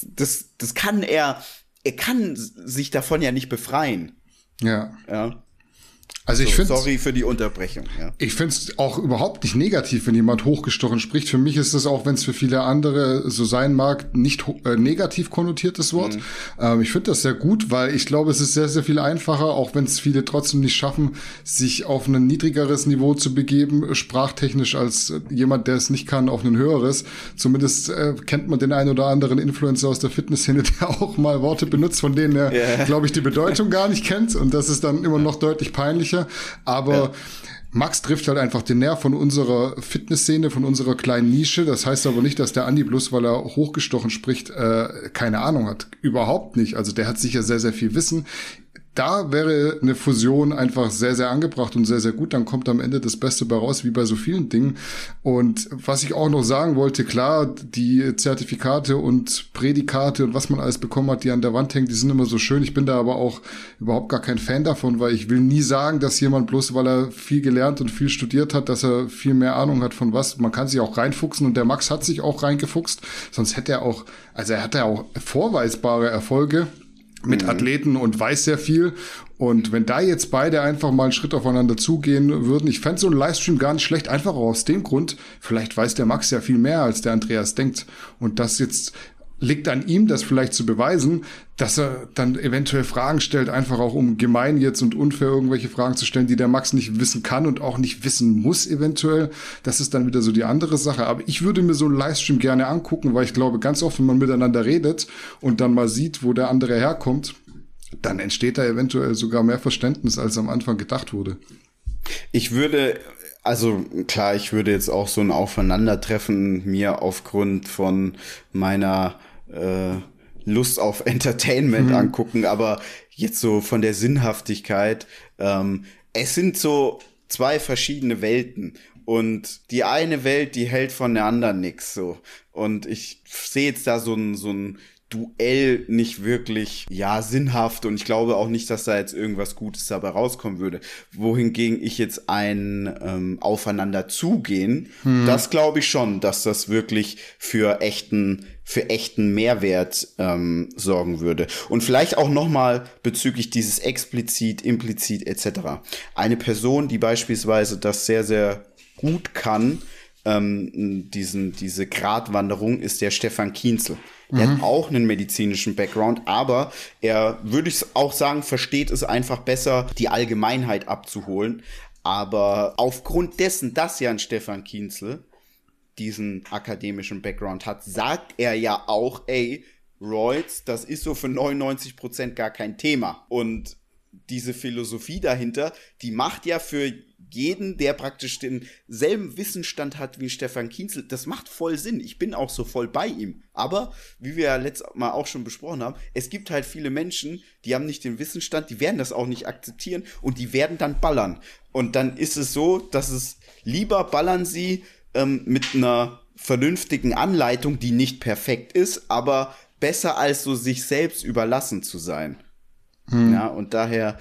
das, das kann er, er kann sich davon ja nicht befreien. Ja. Ja. Also ich so, finde sorry für die Unterbrechung. Ja. Ich finde es auch überhaupt nicht negativ, wenn jemand hochgestochen spricht. Für mich ist es auch, wenn es für viele andere so sein mag, nicht äh, negativ konnotiertes Wort. Mhm. Ähm, ich finde das sehr gut, weil ich glaube, es ist sehr sehr viel einfacher, auch wenn es viele trotzdem nicht schaffen, sich auf ein niedrigeres Niveau zu begeben, sprachtechnisch als jemand, der es nicht kann, auf ein höheres. Zumindest äh, kennt man den einen oder anderen Influencer aus der Fitnessszene, der auch mal Worte benutzt, von denen er, yeah. glaube ich, die Bedeutung gar nicht kennt. Und das ist dann immer noch deutlich peinlicher sicher. Aber ja. Max trifft halt einfach den Nerv von unserer Fitnessszene, von unserer kleinen Nische. Das heißt aber nicht, dass der Andi bloß, weil er hochgestochen spricht, äh, keine Ahnung hat. Überhaupt nicht. Also der hat sicher sehr, sehr viel Wissen da wäre eine Fusion einfach sehr, sehr angebracht und sehr, sehr gut. Dann kommt am Ende das Beste bei raus, wie bei so vielen Dingen. Und was ich auch noch sagen wollte, klar, die Zertifikate und Prädikate und was man alles bekommen hat, die an der Wand hängen, die sind immer so schön. Ich bin da aber auch überhaupt gar kein Fan davon, weil ich will nie sagen, dass jemand bloß, weil er viel gelernt und viel studiert hat, dass er viel mehr Ahnung hat von was. Man kann sich auch reinfuchsen und der Max hat sich auch reingefuchst. Sonst hätte er auch, also er hat ja auch vorweisbare Erfolge mit mhm. Athleten und weiß sehr viel. Und wenn da jetzt beide einfach mal einen Schritt aufeinander zugehen würden, ich fände so einen Livestream gar nicht schlecht, einfach auch aus dem Grund, vielleicht weiß der Max ja viel mehr, als der Andreas denkt. Und das jetzt liegt an ihm, das vielleicht zu beweisen, dass er dann eventuell Fragen stellt, einfach auch um gemein jetzt und unfair irgendwelche Fragen zu stellen, die der Max nicht wissen kann und auch nicht wissen muss eventuell. Das ist dann wieder so die andere Sache. Aber ich würde mir so einen Livestream gerne angucken, weil ich glaube, ganz oft, wenn man miteinander redet und dann mal sieht, wo der andere herkommt, dann entsteht da eventuell sogar mehr Verständnis, als am Anfang gedacht wurde. Ich würde also klar, ich würde jetzt auch so ein Aufeinandertreffen mir aufgrund von meiner äh, Lust auf Entertainment mhm. angucken, aber jetzt so von der Sinnhaftigkeit, ähm, es sind so zwei verschiedene Welten und die eine Welt, die hält von der anderen nix so und ich sehe jetzt da so ein so ein Duell nicht wirklich, ja, sinnhaft und ich glaube auch nicht, dass da jetzt irgendwas Gutes dabei rauskommen würde. Wohingegen ich jetzt ein ähm, Aufeinander zugehen, hm. das glaube ich schon, dass das wirklich für echten, für echten Mehrwert ähm, sorgen würde. Und vielleicht auch nochmal bezüglich dieses explizit, implizit etc. Eine Person, die beispielsweise das sehr, sehr gut kann, ähm, diesen, diese Gratwanderung, ist der Stefan Kienzel. Er mhm. hat auch einen medizinischen Background, aber er, würde ich auch sagen, versteht es einfach besser, die Allgemeinheit abzuholen. Aber aufgrund dessen, dass ja ein Stefan Kienzel diesen akademischen Background hat, sagt er ja auch, ey, Royals, das ist so für 99 Prozent gar kein Thema. Und diese Philosophie dahinter, die macht ja für jeden, der praktisch denselben Wissensstand hat wie Stefan Kienzel, das macht voll Sinn. Ich bin auch so voll bei ihm. Aber, wie wir ja letztes Mal auch schon besprochen haben, es gibt halt viele Menschen, die haben nicht den Wissensstand, die werden das auch nicht akzeptieren und die werden dann ballern. Und dann ist es so, dass es lieber ballern sie ähm, mit einer vernünftigen Anleitung, die nicht perfekt ist, aber besser als so sich selbst überlassen zu sein. Hm. Ja, und daher,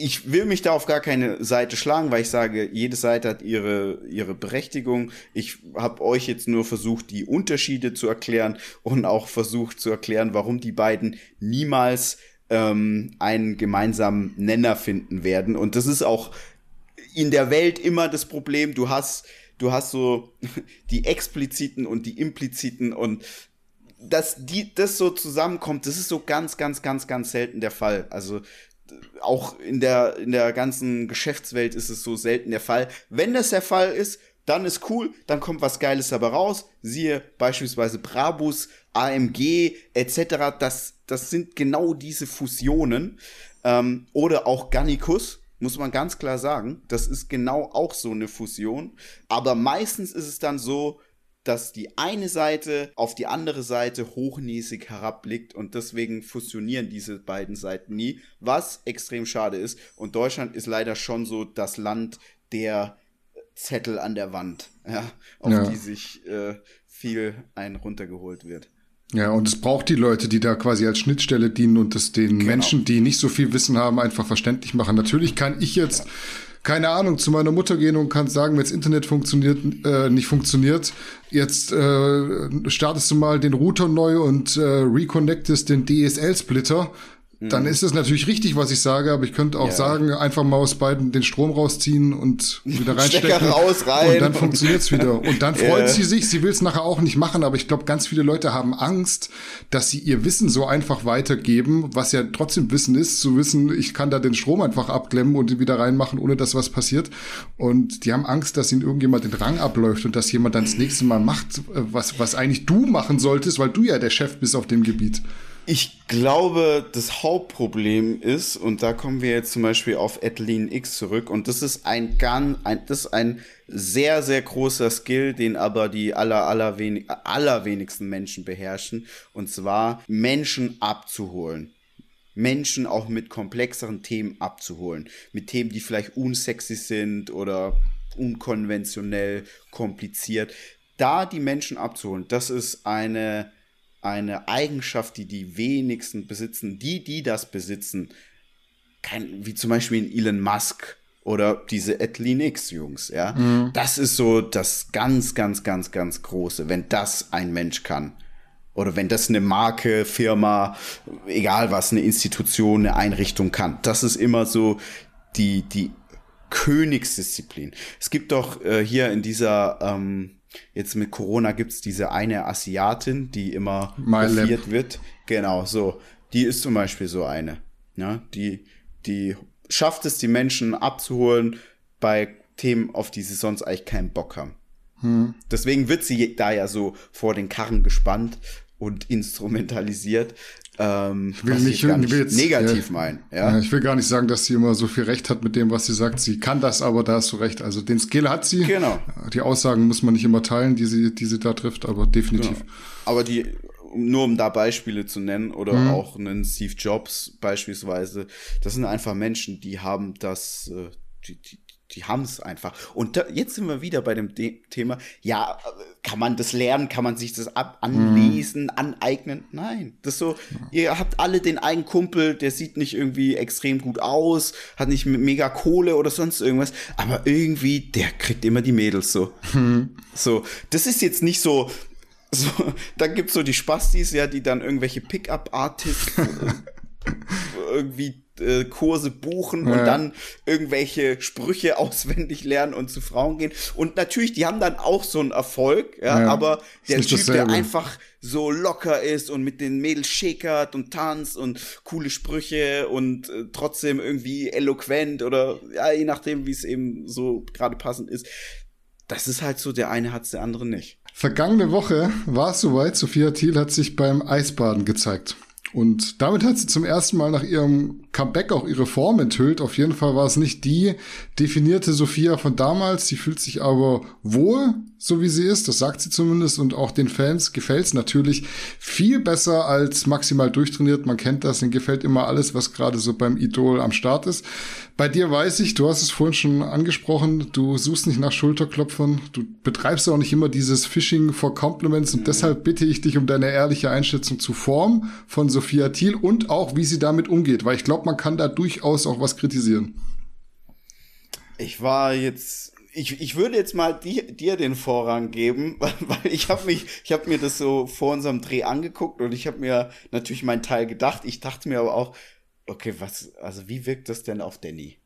ich will mich da auf gar keine Seite schlagen, weil ich sage, jede Seite hat ihre, ihre Berechtigung. Ich habe euch jetzt nur versucht, die Unterschiede zu erklären und auch versucht zu erklären, warum die beiden niemals ähm, einen gemeinsamen Nenner finden werden. Und das ist auch in der Welt immer das Problem. Du hast, du hast so die expliziten und die impliziten und dass die, das so zusammenkommt, das ist so ganz, ganz, ganz, ganz selten der Fall. Also auch in der, in der ganzen Geschäftswelt ist es so selten der Fall. Wenn das der Fall ist, dann ist cool, dann kommt was Geiles dabei raus. Siehe beispielsweise Brabus, AMG etc. Das, das sind genau diese Fusionen. Ähm, oder auch Gannikus, muss man ganz klar sagen. Das ist genau auch so eine Fusion. Aber meistens ist es dann so, dass die eine Seite auf die andere Seite hochnäsig herabblickt und deswegen fusionieren diese beiden Seiten nie, was extrem schade ist. Und Deutschland ist leider schon so das Land der Zettel an der Wand, ja, auf ja. die sich äh, viel ein runtergeholt wird. Ja, und es braucht die Leute, die da quasi als Schnittstelle dienen und es den genau. Menschen, die nicht so viel Wissen haben, einfach verständlich machen. Natürlich kann ich jetzt ja keine Ahnung, zu meiner Mutter gehen und kannst sagen, wenn das Internet funktioniert, äh, nicht funktioniert, jetzt äh, startest du mal den Router neu und äh, reconnectest den DSL-Splitter dann mhm. ist es natürlich richtig, was ich sage, aber ich könnte auch ja. sagen, einfach mal aus beiden den Strom rausziehen und wieder reinstecken. Stecker raus, rein. Und dann funktioniert's wieder. Und dann freut yeah. sie sich, sie will es nachher auch nicht machen, aber ich glaube, ganz viele Leute haben Angst, dass sie ihr Wissen so einfach weitergeben, was ja trotzdem Wissen ist, zu wissen, ich kann da den Strom einfach abklemmen und wieder reinmachen, ohne dass was passiert. Und die haben Angst, dass ihnen irgendjemand den Rang abläuft und dass jemand dann das nächste Mal macht, was, was eigentlich du machen solltest, weil du ja der Chef bist auf dem Gebiet. Ich glaube, das Hauptproblem ist, und da kommen wir jetzt zum Beispiel auf Adeline X zurück, und das ist ein ganz, ein, das ist ein sehr, sehr großer Skill, den aber die aller, aller wenig, allerwenigsten Menschen beherrschen, und zwar Menschen abzuholen. Menschen auch mit komplexeren Themen abzuholen. Mit Themen, die vielleicht unsexy sind oder unkonventionell, kompliziert. Da die Menschen abzuholen, das ist eine eine Eigenschaft, die die wenigsten besitzen. Die, die das besitzen, kein, wie zum Beispiel in Elon Musk oder diese Atlinix-Jungs, ja. Mhm. Das ist so das ganz, ganz, ganz, ganz Große, wenn das ein Mensch kann. Oder wenn das eine Marke, Firma, egal was, eine Institution, eine Einrichtung kann. Das ist immer so die, die Königsdisziplin. Es gibt doch äh, hier in dieser ähm, Jetzt mit Corona gibt's diese eine Asiatin, die immer profiert wird. Genau, so. Die ist zum Beispiel so eine. Ja, die, die schafft es, die Menschen abzuholen bei Themen, auf die sie sonst eigentlich keinen Bock haben. Hm. Deswegen wird sie da ja so vor den Karren gespannt und instrumentalisiert, ähm, ich will nicht, ich nicht will jetzt, negativ ja, meinen. Ja? Ich will gar nicht sagen, dass sie immer so viel Recht hat mit dem, was sie sagt. Sie kann das, aber da hast du recht. Also den Skill hat sie. Genau. Die Aussagen muss man nicht immer teilen, die sie, die sie da trifft, aber definitiv. Genau. Aber die, nur um da Beispiele zu nennen oder mhm. auch einen Steve Jobs beispielsweise, das sind einfach Menschen, die haben das, äh, die, die, die haben es einfach. Und da, jetzt sind wir wieder bei dem De Thema, ja, kann man das lernen, kann man sich das ab anlesen, mhm. aneignen? Nein, das so, ihr habt alle den einen Kumpel, der sieht nicht irgendwie extrem gut aus, hat nicht mega Kohle oder sonst irgendwas, aber irgendwie, der kriegt immer die Mädels so. Mhm. So, das ist jetzt nicht so, so, dann gibt's so die Spastis, ja, die dann irgendwelche Pickup-Artists irgendwie äh, Kurse buchen ja. und dann irgendwelche Sprüche auswendig lernen und zu Frauen gehen. Und natürlich, die haben dann auch so einen Erfolg, ja, ja. aber der Typ, der einfach so locker ist und mit den Mädels schäkert und tanzt und coole Sprüche und äh, trotzdem irgendwie eloquent oder ja, je nachdem, wie es eben so gerade passend ist. Das ist halt so, der eine hat's, der andere nicht. Vergangene Woche war es soweit, Sophia Thiel hat sich beim Eisbaden gezeigt. Und damit hat sie zum ersten Mal nach ihrem Comeback auch ihre Form enthüllt. Auf jeden Fall war es nicht die definierte Sophia von damals. Sie fühlt sich aber wohl so wie sie ist, das sagt sie zumindest, und auch den Fans gefällt es natürlich viel besser als maximal durchtrainiert. Man kennt das, ihnen gefällt immer alles, was gerade so beim Idol am Start ist. Bei dir weiß ich, du hast es vorhin schon angesprochen, du suchst nicht nach Schulterklopfern, du betreibst auch nicht immer dieses Phishing for Compliments und mhm. deshalb bitte ich dich um deine ehrliche Einschätzung zu Form von Sophia Thiel und auch, wie sie damit umgeht, weil ich glaube, man kann da durchaus auch was kritisieren. Ich war jetzt ich, ich würde jetzt mal die, dir den Vorrang geben, weil, weil ich habe mich, ich habe mir das so vor unserem Dreh angeguckt und ich habe mir natürlich meinen Teil gedacht. Ich dachte mir aber auch, okay, was, also wie wirkt das denn auf Danny?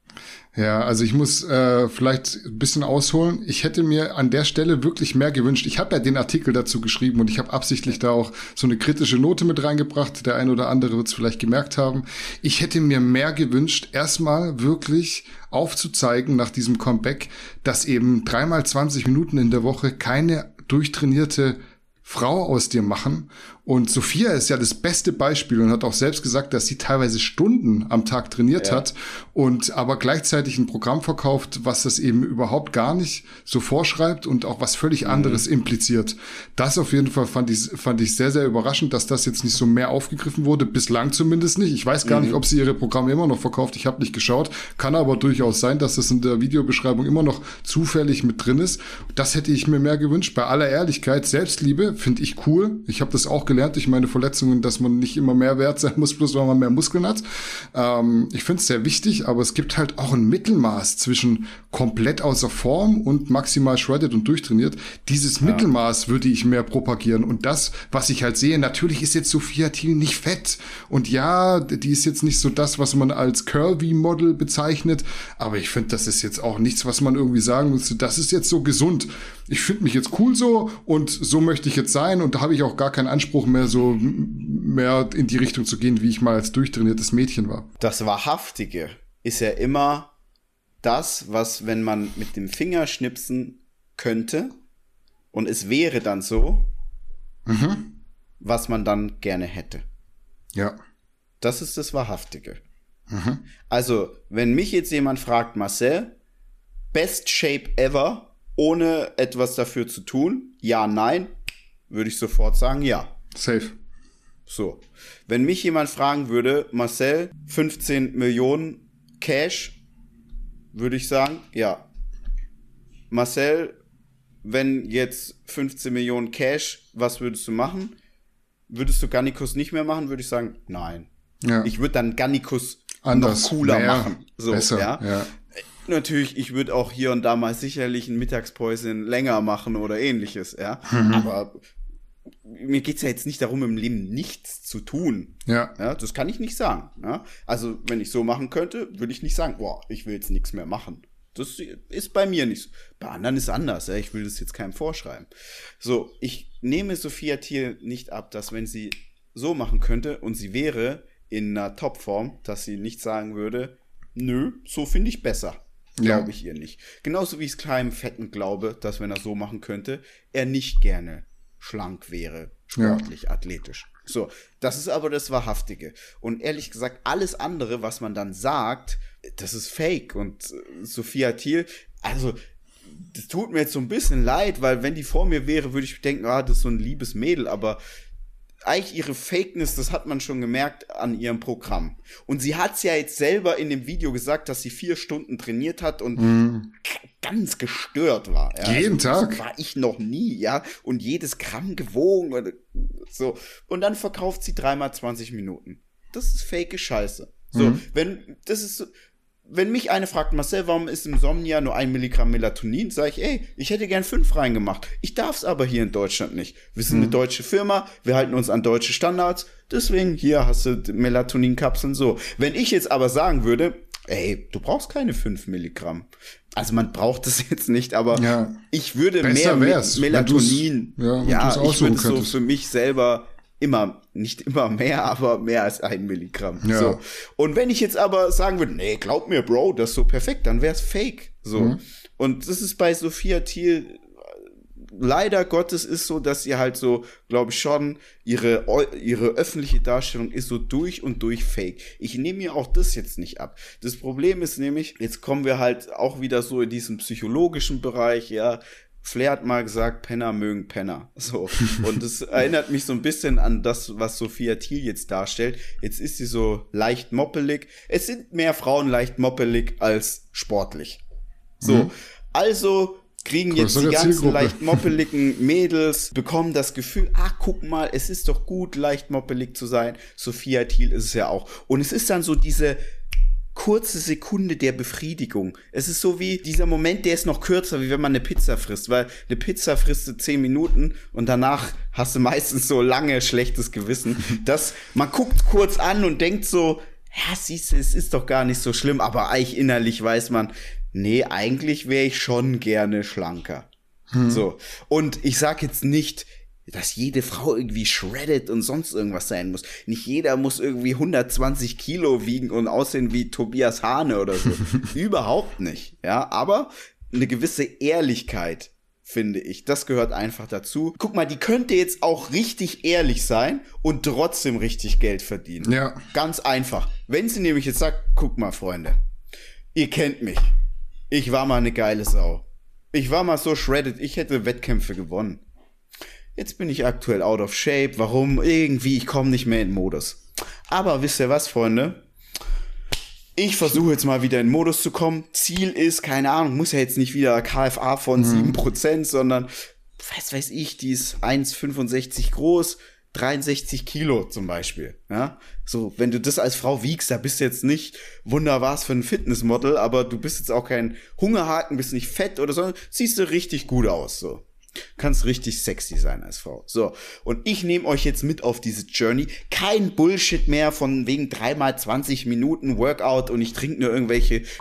Ja, also ich muss äh, vielleicht ein bisschen ausholen. Ich hätte mir an der Stelle wirklich mehr gewünscht. Ich habe ja den Artikel dazu geschrieben und ich habe absichtlich da auch so eine kritische Note mit reingebracht. Der ein oder andere wird es vielleicht gemerkt haben. Ich hätte mir mehr gewünscht, erstmal wirklich aufzuzeigen nach diesem Comeback, dass eben dreimal 20 Minuten in der Woche keine durchtrainierte Frau aus dir machen. Und Sophia ist ja das beste Beispiel und hat auch selbst gesagt, dass sie teilweise Stunden am Tag trainiert ja. hat und aber gleichzeitig ein Programm verkauft, was das eben überhaupt gar nicht so vorschreibt und auch was völlig mhm. anderes impliziert. Das auf jeden Fall fand ich, fand ich sehr, sehr überraschend, dass das jetzt nicht so mehr aufgegriffen wurde, bislang zumindest nicht. Ich weiß gar mhm. nicht, ob sie ihre Programme immer noch verkauft. Ich habe nicht geschaut. Kann aber durchaus sein, dass das in der Videobeschreibung immer noch zufällig mit drin ist. Das hätte ich mir mehr gewünscht. Bei aller Ehrlichkeit, Selbstliebe finde ich cool. Ich habe das auch gelernt durch meine Verletzungen, dass man nicht immer mehr wert sein muss, bloß weil man mehr Muskeln hat. Ähm, ich finde es sehr wichtig, aber es gibt halt auch ein Mittelmaß zwischen komplett außer Form und maximal shredded und durchtrainiert. Dieses ja. Mittelmaß würde ich mehr propagieren. Und das, was ich halt sehe, natürlich ist jetzt Sophia Thiel nicht fett. Und ja, die ist jetzt nicht so das, was man als Curvy-Model bezeichnet. Aber ich finde, das ist jetzt auch nichts, was man irgendwie sagen muss. Das ist jetzt so gesund. Ich finde mich jetzt cool so und so möchte ich jetzt sein. Und da habe ich auch gar keinen Anspruch mehr so mehr in die Richtung zu gehen, wie ich mal als durchtrainiertes Mädchen war. Das Wahrhaftige ist ja immer das, was, wenn man mit dem Finger schnipsen könnte und es wäre dann so, mhm. was man dann gerne hätte. Ja. Das ist das Wahrhaftige. Mhm. Also, wenn mich jetzt jemand fragt, Marcel, best shape ever, ohne etwas dafür zu tun, ja, nein, würde ich sofort sagen, ja. Safe. So. Wenn mich jemand fragen würde, Marcel, 15 Millionen Cash, würde ich sagen, ja. Marcel, wenn jetzt 15 Millionen Cash, was würdest du machen? Würdest du Gannikus nicht mehr machen, würde ich sagen, nein. Ja. Ich würde dann Gannikus Anders, noch cooler mehr, machen. So, besser, ja. ja. Natürlich, ich würde auch hier und da mal sicherlich ein Mittagspäuschen länger machen oder ähnliches, ja. Mhm. Aber mir geht's ja jetzt nicht darum, im Leben nichts zu tun. Ja. ja das kann ich nicht sagen. Ja? Also, wenn ich so machen könnte, würde ich nicht sagen, boah, ich will jetzt nichts mehr machen. Das ist bei mir nicht so. Bei anderen ist anders, ja. Ich will das jetzt keinem vorschreiben. So, ich nehme Sophia Thiel nicht ab, dass wenn sie so machen könnte und sie wäre in einer Topform, dass sie nicht sagen würde, nö, so finde ich besser. Glaube ja. ich ihr nicht. Genauso wie ich es kleinem Fetten glaube, dass wenn er so machen könnte, er nicht gerne schlank wäre, sportlich, ja. athletisch. So, das ist aber das Wahrhaftige. Und ehrlich gesagt, alles andere, was man dann sagt, das ist fake. Und äh, Sophia Thiel, also, das tut mir jetzt so ein bisschen leid, weil wenn die vor mir wäre, würde ich denken, ah, das ist so ein liebes Mädel, aber eigentlich ihre Fakeness, das hat man schon gemerkt an ihrem Programm. Und sie hat es ja jetzt selber in dem Video gesagt, dass sie vier Stunden trainiert hat und mm. ganz gestört war. Ja. Jeden also, Tag. war ich noch nie, ja. Und jedes Gramm gewogen und so. Und dann verkauft sie dreimal 20 Minuten. Das ist fake Scheiße. So, mhm. wenn, das ist so, wenn mich eine fragt, Marcel, warum ist im Somnia nur ein Milligramm Melatonin, sage ich, ey, ich hätte gern fünf reingemacht. Ich darf es aber hier in Deutschland nicht. Wir sind mhm. eine deutsche Firma, wir halten uns an deutsche Standards, deswegen hier hast du Melatoninkapseln so. Wenn ich jetzt aber sagen würde, ey, du brauchst keine fünf Milligramm. Also man braucht es jetzt nicht, aber ja. ich würde Besser mehr wär's, Melatonin, ja, ja ich würde so für mich selber immer, nicht immer mehr, aber mehr als ein Milligramm. Ja. So. Und wenn ich jetzt aber sagen würde, nee, glaub mir, Bro, das ist so perfekt, dann wäre es fake. So. Mhm. Und das ist bei Sophia Thiel leider Gottes ist so, dass sie halt so, glaube ich schon, ihre, ihre öffentliche Darstellung ist so durch und durch fake. Ich nehme mir auch das jetzt nicht ab. Das Problem ist nämlich, jetzt kommen wir halt auch wieder so in diesen psychologischen Bereich, ja, Flair hat mal gesagt, Penner mögen Penner. So. Und es erinnert mich so ein bisschen an das, was Sophia Thiel jetzt darstellt. Jetzt ist sie so leicht moppelig. Es sind mehr Frauen leicht moppelig als sportlich. So. Mhm. Also kriegen jetzt die ganzen Zielgruppe. leicht moppeligen Mädels, bekommen das Gefühl, ach, guck mal, es ist doch gut, leicht moppelig zu sein. Sophia Thiel ist es ja auch. Und es ist dann so diese kurze Sekunde der Befriedigung. Es ist so wie dieser Moment, der ist noch kürzer, wie wenn man eine Pizza frisst, weil eine Pizza frisst du zehn Minuten und danach hast du meistens so lange schlechtes Gewissen, dass man guckt kurz an und denkt so, ja, siehst du, es ist doch gar nicht so schlimm, aber eigentlich innerlich weiß man, nee, eigentlich wäre ich schon gerne schlanker. Hm. So. Und ich sag jetzt nicht, dass jede Frau irgendwie shredded und sonst irgendwas sein muss. Nicht jeder muss irgendwie 120 Kilo wiegen und aussehen wie Tobias Hane oder so. Überhaupt nicht. Ja, aber eine gewisse Ehrlichkeit finde ich. Das gehört einfach dazu. Guck mal, die könnte jetzt auch richtig ehrlich sein und trotzdem richtig Geld verdienen. Ja. Ganz einfach. Wenn sie nämlich jetzt sagt, guck mal, Freunde, ihr kennt mich. Ich war mal eine geile Sau. Ich war mal so shredded, ich hätte Wettkämpfe gewonnen. Jetzt bin ich aktuell out of shape. Warum? Irgendwie, ich komme nicht mehr in Modus. Aber wisst ihr was, Freunde? Ich versuche jetzt mal wieder in Modus zu kommen. Ziel ist, keine Ahnung, muss ja jetzt nicht wieder KFA von mhm. 7%, sondern, was weiß ich, die ist 1,65 groß, 63 Kilo zum Beispiel. Ja, so, wenn du das als Frau wiegst, da bist du jetzt nicht wunderbar für ein Fitnessmodel, aber du bist jetzt auch kein Hungerhaken, bist nicht fett oder so, siehst du richtig gut aus, so. Kannst richtig sexy sein als Frau. So. Und ich nehme euch jetzt mit auf diese Journey. Kein Bullshit mehr von wegen dreimal 20 Minuten Workout und ich trinke nur irgendwelche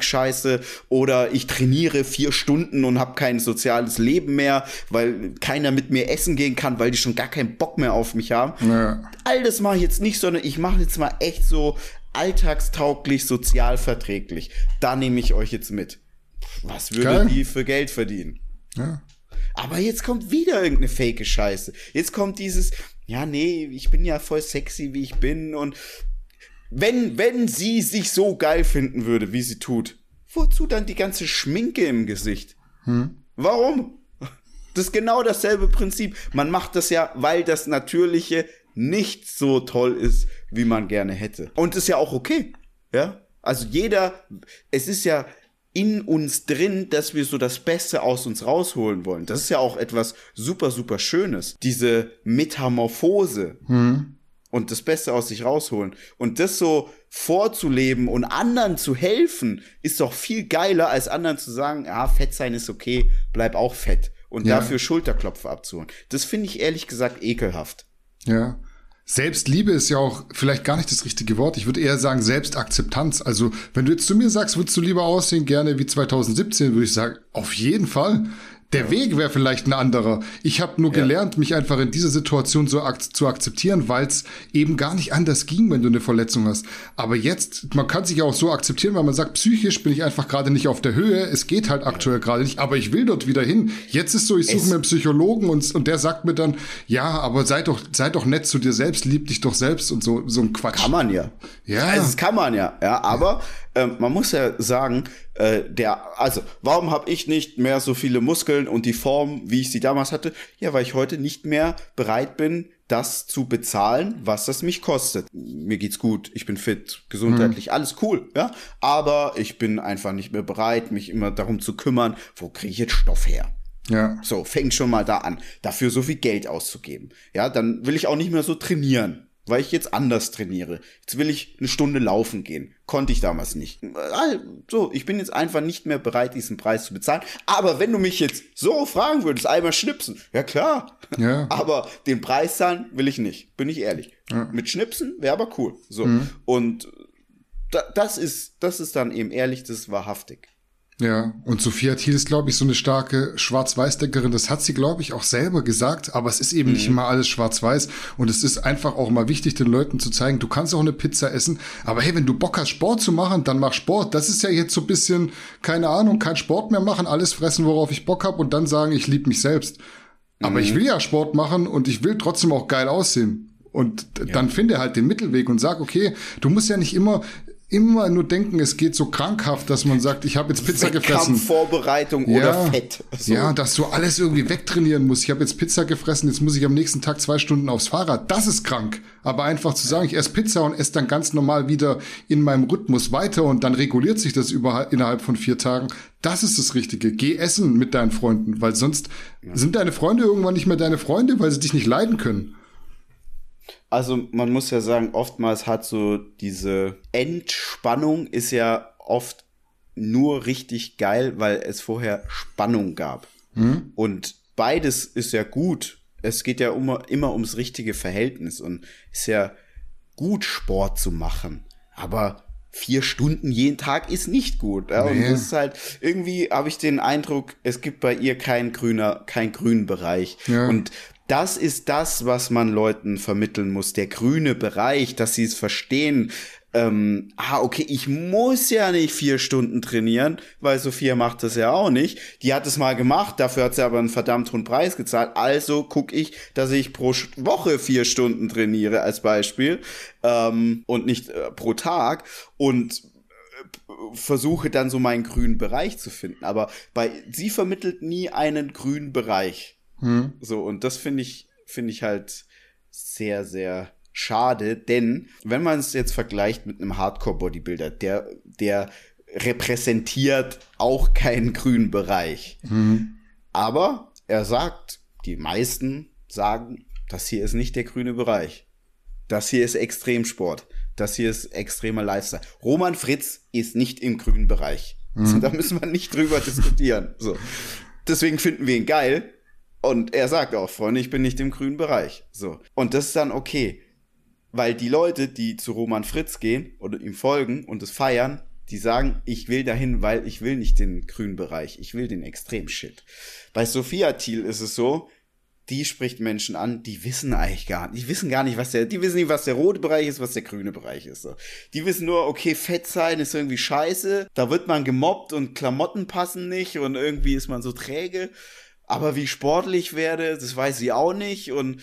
Scheiße oder ich trainiere vier Stunden und habe kein soziales Leben mehr, weil keiner mit mir essen gehen kann, weil die schon gar keinen Bock mehr auf mich haben. Ja. All das mache ich jetzt nicht, sondern ich mache jetzt mal echt so alltagstauglich, sozialverträglich. Da nehme ich euch jetzt mit. Was würde Geil. die für Geld verdienen? Ja. Aber jetzt kommt wieder irgendeine fake Scheiße. Jetzt kommt dieses, ja, nee, ich bin ja voll sexy, wie ich bin und wenn, wenn sie sich so geil finden würde, wie sie tut, wozu dann die ganze Schminke im Gesicht? Hm. Warum? Das ist genau dasselbe Prinzip. Man macht das ja, weil das Natürliche nicht so toll ist, wie man gerne hätte. Und ist ja auch okay. Ja? Also jeder, es ist ja, in uns drin, dass wir so das Beste aus uns rausholen wollen. Das ist ja auch etwas super, super Schönes. Diese Metamorphose. Hm. Und das Beste aus sich rausholen. Und das so vorzuleben und anderen zu helfen, ist doch viel geiler, als anderen zu sagen, ja, fett sein ist okay, bleib auch fett. Und ja. dafür Schulterklopfer abzuholen. Das finde ich ehrlich gesagt ekelhaft. Ja. Selbstliebe ist ja auch vielleicht gar nicht das richtige Wort. Ich würde eher sagen Selbstakzeptanz. Also, wenn du jetzt zu mir sagst, würdest du lieber aussehen gerne wie 2017, würde ich sagen, auf jeden Fall. Der ja. Weg wäre vielleicht ein anderer. Ich habe nur ja. gelernt, mich einfach in dieser Situation so ak zu akzeptieren, weil es eben gar nicht anders ging, wenn du eine Verletzung hast. Aber jetzt, man kann sich ja auch so akzeptieren, weil man sagt, psychisch bin ich einfach gerade nicht auf der Höhe. Es geht halt aktuell ja. gerade nicht, aber ich will dort wieder hin. Jetzt ist so, ich suche mir einen Psychologen und, und der sagt mir dann, ja, aber sei doch, sei doch nett zu dir selbst, lieb dich doch selbst und so, so ein Quatsch. Kann man ja. Ja. Also, das kann man ja, ja, aber ähm, man muss ja sagen, äh, der, also, warum habe ich nicht mehr so viele Muskeln und die Form, wie ich sie damals hatte? Ja, weil ich heute nicht mehr bereit bin, das zu bezahlen, was das mich kostet. Mir geht's gut, ich bin fit, gesundheitlich, mhm. alles cool, ja. Aber ich bin einfach nicht mehr bereit, mich immer darum zu kümmern, wo kriege ich jetzt Stoff her? Ja. So, fängt schon mal da an, dafür so viel Geld auszugeben. Ja, dann will ich auch nicht mehr so trainieren weil ich jetzt anders trainiere. Jetzt will ich eine Stunde laufen gehen. Konnte ich damals nicht. So, ich bin jetzt einfach nicht mehr bereit, diesen Preis zu bezahlen. Aber wenn du mich jetzt so fragen würdest, einmal schnipsen, ja klar. Ja. Aber den Preis zahlen will ich nicht, bin ich ehrlich. Ja. Mit Schnipsen wäre aber cool. So. Mhm. Und das ist, das ist dann eben ehrlich, das ist wahrhaftig. Ja, und Sophia Thiel ist, glaube ich, so eine starke Schwarz-Weiß-Deckerin. Das hat sie, glaube ich, auch selber gesagt. Aber es ist eben mhm. nicht immer alles schwarz-weiß. Und es ist einfach auch mal wichtig, den Leuten zu zeigen, du kannst auch eine Pizza essen. Aber hey, wenn du Bock hast, Sport zu machen, dann mach Sport. Das ist ja jetzt so ein bisschen, keine Ahnung, kein Sport mehr machen, alles fressen, worauf ich Bock habe und dann sagen, ich liebe mich selbst. Aber mhm. ich will ja Sport machen und ich will trotzdem auch geil aussehen. Und ja. dann finde halt den Mittelweg und sag, okay, du musst ja nicht immer immer nur denken, es geht so krankhaft, dass man sagt, ich habe jetzt Pizza gefressen. Vorbereitung ja, oder Fett. So. Ja, dass du alles irgendwie wegtrainieren musst. Ich habe jetzt Pizza gefressen, jetzt muss ich am nächsten Tag zwei Stunden aufs Fahrrad. Das ist krank. Aber einfach zu sagen, ich esse Pizza und esse dann ganz normal wieder in meinem Rhythmus weiter und dann reguliert sich das über, innerhalb von vier Tagen. Das ist das Richtige. Geh essen mit deinen Freunden, weil sonst ja. sind deine Freunde irgendwann nicht mehr deine Freunde, weil sie dich nicht leiden können. Also man muss ja sagen, oftmals hat so diese Entspannung ist ja oft nur richtig geil, weil es vorher Spannung gab. Mhm. Und beides ist ja gut. Es geht ja immer, immer ums richtige Verhältnis und ist ja gut, Sport zu machen. Aber vier Stunden jeden Tag ist nicht gut. Ja? Nee. Und das ist halt, irgendwie habe ich den Eindruck, es gibt bei ihr keinen grüner, keinen grünen Bereich. Ja. Und das ist das, was man Leuten vermitteln muss. Der grüne Bereich, dass sie es verstehen. Ähm, ah, okay, ich muss ja nicht vier Stunden trainieren, weil Sophia macht das ja auch nicht. Die hat es mal gemacht, dafür hat sie aber einen verdammt hohen Preis gezahlt. Also gucke ich, dass ich pro Woche vier Stunden trainiere als Beispiel ähm, und nicht äh, pro Tag und äh, versuche dann so meinen grünen Bereich zu finden. Aber bei sie vermittelt nie einen grünen Bereich. Hm. So, und das finde ich, finde ich halt sehr, sehr schade, denn wenn man es jetzt vergleicht mit einem Hardcore-Bodybuilder, der, der repräsentiert auch keinen grünen Bereich. Mhm. Aber er sagt, die meisten sagen, das hier ist nicht der grüne Bereich. Das hier ist Extremsport. Das hier ist extremer Lifestyle. Roman Fritz ist nicht im grünen Bereich. Mhm. Da müssen wir nicht drüber diskutieren. So. Deswegen finden wir ihn geil, und er sagt auch, Freunde, ich bin nicht im grünen Bereich. So. Und das ist dann okay. Weil die Leute, die zu Roman Fritz gehen oder ihm folgen und es feiern, die sagen, ich will dahin, weil ich will nicht den grünen Bereich, ich will den Extrem-Shit. Bei Sophia Thiel ist es so, die spricht Menschen an, die wissen eigentlich gar nicht, die wissen gar nicht, was der, die wissen nicht, was der rote Bereich ist, was der grüne Bereich ist. So. Die wissen nur, okay, fett sein ist irgendwie scheiße, da wird man gemobbt und Klamotten passen nicht und irgendwie ist man so träge. Aber wie sportlich werde, das weiß sie auch nicht und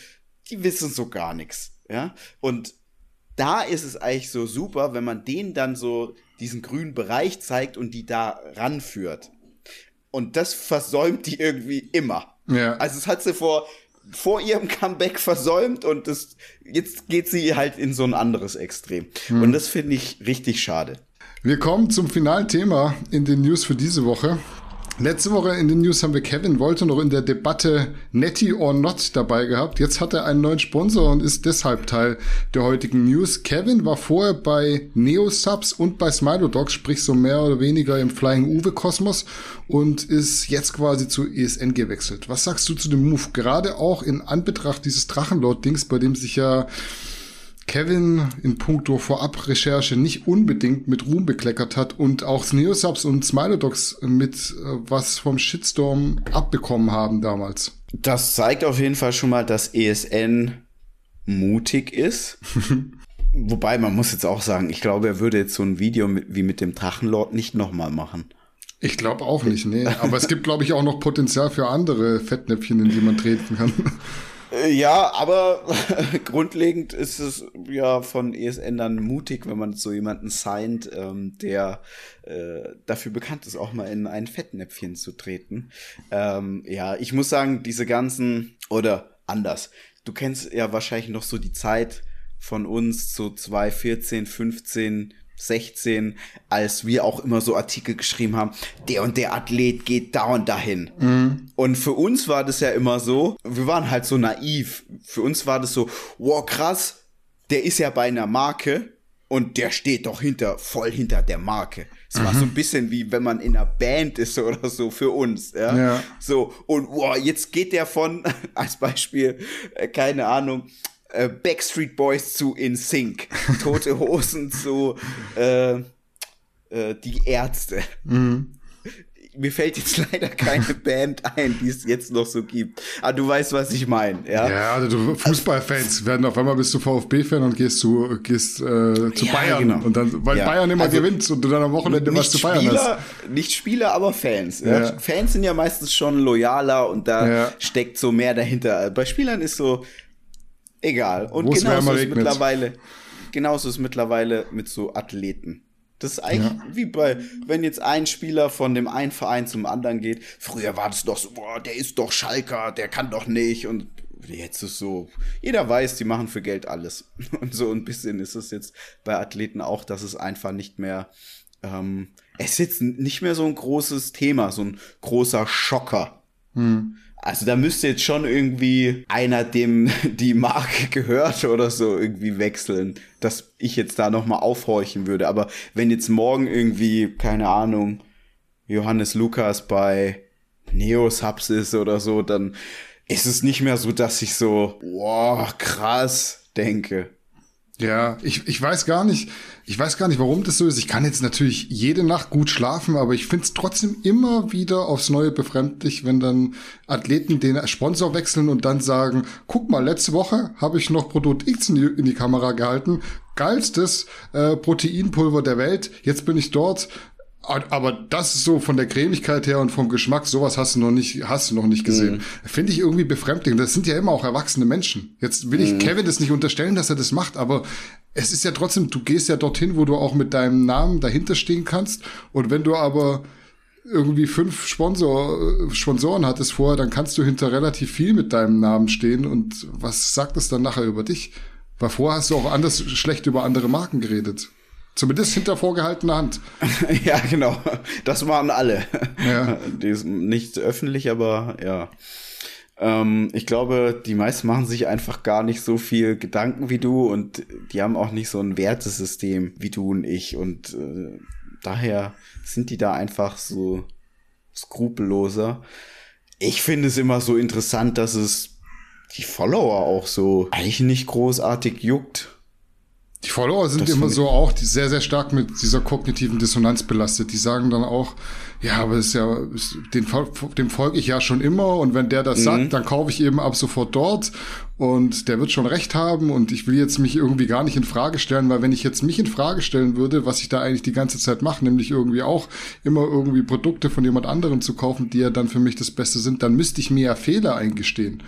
die wissen so gar nichts. Ja, und da ist es eigentlich so super, wenn man denen dann so diesen grünen Bereich zeigt und die da ranführt. Und das versäumt die irgendwie immer. Ja. Also es hat sie vor, vor ihrem Comeback versäumt und das, jetzt geht sie halt in so ein anderes Extrem. Hm. Und das finde ich richtig schade. Wir kommen zum finalen Thema in den News für diese Woche. Letzte Woche in den News haben wir Kevin Wolter noch in der Debatte Netty or Not dabei gehabt. Jetzt hat er einen neuen Sponsor und ist deshalb Teil der heutigen News. Kevin war vorher bei Neosubs und bei Smilodogs, sprich so mehr oder weniger im Flying Uwe Kosmos und ist jetzt quasi zu ESN gewechselt. Was sagst du zu dem Move? Gerade auch in Anbetracht dieses Drachenlord-Dings, bei dem sich ja Kevin in puncto Vorab-Recherche nicht unbedingt mit Ruhm bekleckert hat und auch Neosubs und Smilodogs mit äh, was vom Shitstorm abbekommen haben damals. Das zeigt auf jeden Fall schon mal, dass ESN mutig ist. Wobei, man muss jetzt auch sagen, ich glaube, er würde jetzt so ein Video mit, wie mit dem Drachenlord nicht nochmal machen. Ich glaube auch nicht, nee. Aber es gibt, glaube ich, auch noch Potenzial für andere Fettnäpfchen, in die man treten kann. Äh, ja, aber grundlegend ist es ja von ESN dann mutig, wenn man so jemanden signed, ähm, der äh, dafür bekannt ist, auch mal in ein Fettnäpfchen zu treten. Ähm, ja, ich muss sagen, diese ganzen, oder anders, du kennst ja wahrscheinlich noch so die Zeit von uns, so 2014, 15, 16, als wir auch immer so Artikel geschrieben haben, der und der Athlet geht da und dahin. Mhm. Und für uns war das ja immer so, wir waren halt so naiv. Für uns war das so, wow, krass, der ist ja bei einer Marke und der steht doch hinter, voll hinter der Marke. Es mhm. war so ein bisschen wie wenn man in einer Band ist oder so für uns, ja. ja. So, und wow, jetzt geht der von, als Beispiel, äh, keine Ahnung, äh, Backstreet Boys zu In Sync, Tote Hosen zu äh, äh, Die Ärzte. Mhm. Mir fällt jetzt leider keine Band ein, die es jetzt noch so gibt. Aber du weißt, was ich meine, ja? Ja, also Fußballfans werden auf einmal bist du VfB-Fan und gehst zu, gehst, äh, zu ja, Bayern. Genau. Und dann, weil ja. Bayern immer also, gewinnt und du dann am Wochenende was zu feiern Spieler, hast. Nicht Spieler, aber Fans. Ja. Fans sind ja meistens schon loyaler und da steckt so mehr dahinter. Bei Spielern ist so, Egal. Und genauso ist mittlerweile, genauso ist mittlerweile mit so Athleten. Das ist eigentlich ja. wie bei, wenn jetzt ein Spieler von dem einen Verein zum anderen geht. Früher war das doch so, boah, der ist doch Schalker, der kann doch nicht. Und jetzt ist so, jeder weiß, die machen für Geld alles. Und so ein bisschen ist es jetzt bei Athleten auch, dass es einfach nicht mehr, ähm, es ist jetzt nicht mehr so ein großes Thema, so ein großer Schocker. Hm. Also da müsste jetzt schon irgendwie einer, dem die Marke gehört oder so, irgendwie wechseln, dass ich jetzt da nochmal aufhorchen würde. Aber wenn jetzt morgen irgendwie, keine Ahnung, Johannes Lukas bei Neosubs ist oder so, dann ist es nicht mehr so, dass ich so, wow, krass denke. Ja, ich, ich weiß gar nicht, ich weiß gar nicht, warum das so ist. Ich kann jetzt natürlich jede Nacht gut schlafen, aber ich finde es trotzdem immer wieder aufs Neue befremdlich, wenn dann Athleten den Sponsor wechseln und dann sagen, guck mal, letzte Woche habe ich noch Produkt X in die, in die Kamera gehalten, geilstes äh, Proteinpulver der Welt, jetzt bin ich dort, aber das ist so von der Cremigkeit her und vom Geschmack, sowas hast du noch nicht, hast du noch nicht gesehen. Mhm. Finde ich irgendwie befremdlich. Das sind ja immer auch erwachsene Menschen. Jetzt will ich mhm. Kevin das nicht unterstellen, dass er das macht, aber es ist ja trotzdem, du gehst ja dorthin, wo du auch mit deinem Namen dahinter stehen kannst. Und wenn du aber irgendwie fünf Sponsor, Sponsoren hattest vorher, dann kannst du hinter relativ viel mit deinem Namen stehen. Und was sagt das dann nachher über dich? Weil vorher hast du auch anders schlecht über andere Marken geredet. Zumindest hinter vorgehaltener Hand. ja, genau. Das machen alle. Ja. Die ist nicht öffentlich, aber ja. Ähm, ich glaube, die meisten machen sich einfach gar nicht so viel Gedanken wie du und die haben auch nicht so ein Wertesystem wie du und ich und äh, daher sind die da einfach so skrupelloser. Ich finde es immer so interessant, dass es die Follower auch so eigentlich nicht großartig juckt die Follower sind das immer so auch die sehr, sehr stark mit dieser kognitiven Dissonanz belastet. Die sagen dann auch, ja, aber ist ja, den, dem folge ich ja schon immer und wenn der das mhm. sagt, dann kaufe ich eben ab sofort dort und der wird schon recht haben und ich will jetzt mich irgendwie gar nicht in Frage stellen, weil wenn ich jetzt mich in Frage stellen würde, was ich da eigentlich die ganze Zeit mache, nämlich irgendwie auch immer irgendwie Produkte von jemand anderem zu kaufen, die ja dann für mich das Beste sind, dann müsste ich mir ja Fehler eingestehen.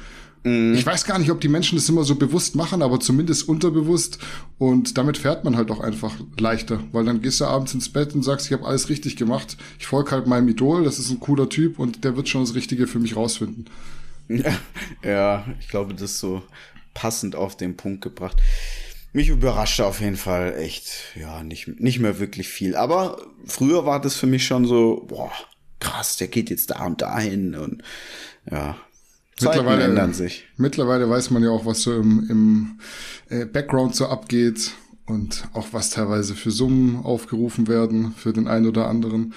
Mhm. Ich weiß gar nicht, ob die Menschen das immer so bewusst machen, aber zumindest unterbewusst. Und damit fährt man halt auch einfach leichter, weil dann gehst du abends ins Bett und sagst, ich habe alles richtig gemacht. Ich folge halt meinem Idol, das ist ein cooler Typ und der wird schon das Richtige für mich rausfinden. Ja, ich glaube, das ist so passend auf den Punkt gebracht. Mich überraschte auf jeden Fall echt, ja, nicht, nicht mehr wirklich viel. Aber früher war das für mich schon so, boah, krass, der geht jetzt da und dahin und ja, mittlerweile, ändern sich. Mittlerweile weiß man ja auch, was so im, im äh, Background so abgeht und auch was teilweise für Summen aufgerufen werden für den einen oder anderen.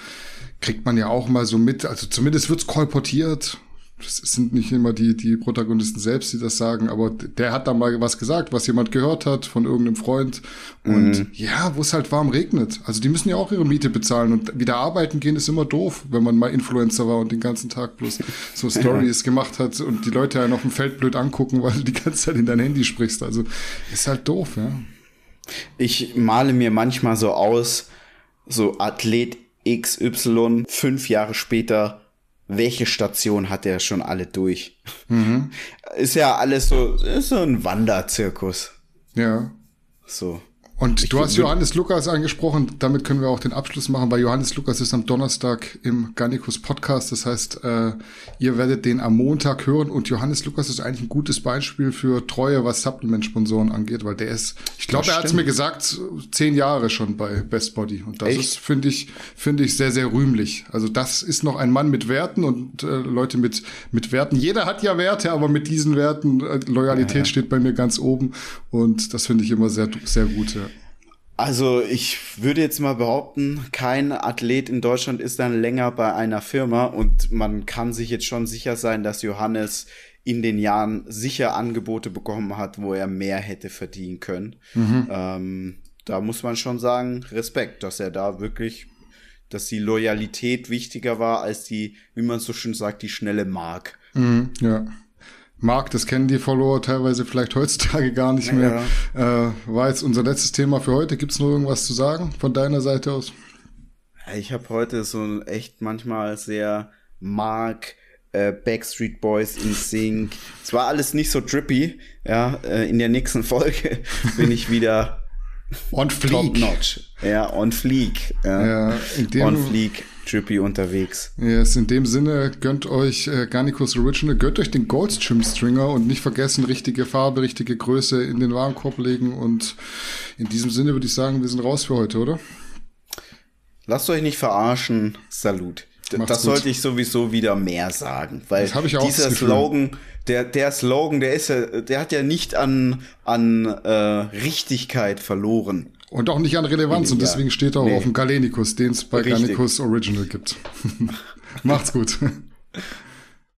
Kriegt man ja auch mal so mit, also zumindest wird's kolportiert es sind nicht immer die, die Protagonisten selbst, die das sagen, aber der hat da mal was gesagt, was jemand gehört hat von irgendeinem Freund. Und mhm. ja, wo es halt warm regnet. Also die müssen ja auch ihre Miete bezahlen und wieder arbeiten gehen ist immer doof, wenn man mal Influencer war und den ganzen Tag bloß so Stories gemacht hat und die Leute einen auf dem Feld blöd angucken, weil du die ganze Zeit in dein Handy sprichst. Also ist halt doof, ja. Ich male mir manchmal so aus, so Athlet XY fünf Jahre später welche Station hat er schon alle durch? Mhm. Ist ja alles so, ist so ein Wanderzirkus. Ja. So. Und ich du hast Johannes Lukas angesprochen, damit können wir auch den Abschluss machen, weil Johannes Lukas ist am Donnerstag im Garnicus Podcast. Das heißt, äh, ihr werdet den am Montag hören und Johannes Lukas ist eigentlich ein gutes Beispiel für Treue, was Supplement-Sponsoren angeht, weil der ist, ich glaube, er hat es mir gesagt, zehn Jahre schon bei Best Body. Und das Echt? ist, finde ich, finde ich sehr, sehr rühmlich. Also das ist noch ein Mann mit Werten und äh, Leute mit, mit Werten. Jeder hat ja Werte, aber mit diesen Werten, äh, Loyalität ja, ja. steht bei mir ganz oben und das finde ich immer sehr, sehr gut. Ja. Also ich würde jetzt mal behaupten, kein Athlet in Deutschland ist dann länger bei einer Firma und man kann sich jetzt schon sicher sein, dass Johannes in den Jahren sicher Angebote bekommen hat, wo er mehr hätte verdienen können. Mhm. Ähm, da muss man schon sagen, Respekt, dass er da wirklich, dass die Loyalität wichtiger war als die, wie man so schön sagt, die schnelle Mark. Mhm, ja. Marc, das kennen die Follower teilweise vielleicht heutzutage gar nicht mehr. Ja. Äh, war jetzt unser letztes Thema für heute. Gibt es noch irgendwas zu sagen von deiner Seite aus? Ich habe heute so echt manchmal sehr Mark, äh, Backstreet Boys in Sync. Es war alles nicht so drippy. Ja, äh, in der nächsten Folge bin ich wieder On fleek. Top notch. Ja, on fleek. Ja, Ja, in dem, on fleek, trippy unterwegs. Yes, in dem Sinne, gönnt euch äh, Garnicus Original, gönnt euch den Goldstream Stringer und nicht vergessen, richtige Farbe, richtige Größe in den Warenkorb legen. Und in diesem Sinne würde ich sagen, wir sind raus für heute, oder? Lasst euch nicht verarschen. Salut. Macht's das gut. sollte ich sowieso wieder mehr sagen, weil Das ich auch dieser. Slogan, der, der Slogan, der ist ja, der hat ja nicht an, an äh, Richtigkeit verloren. Und auch nicht an Relevanz. Und Ja. deswegen steht er auch Nee. auf dem Galenicus, den es bei Richtig. Garnicus Original gibt. Macht's gut.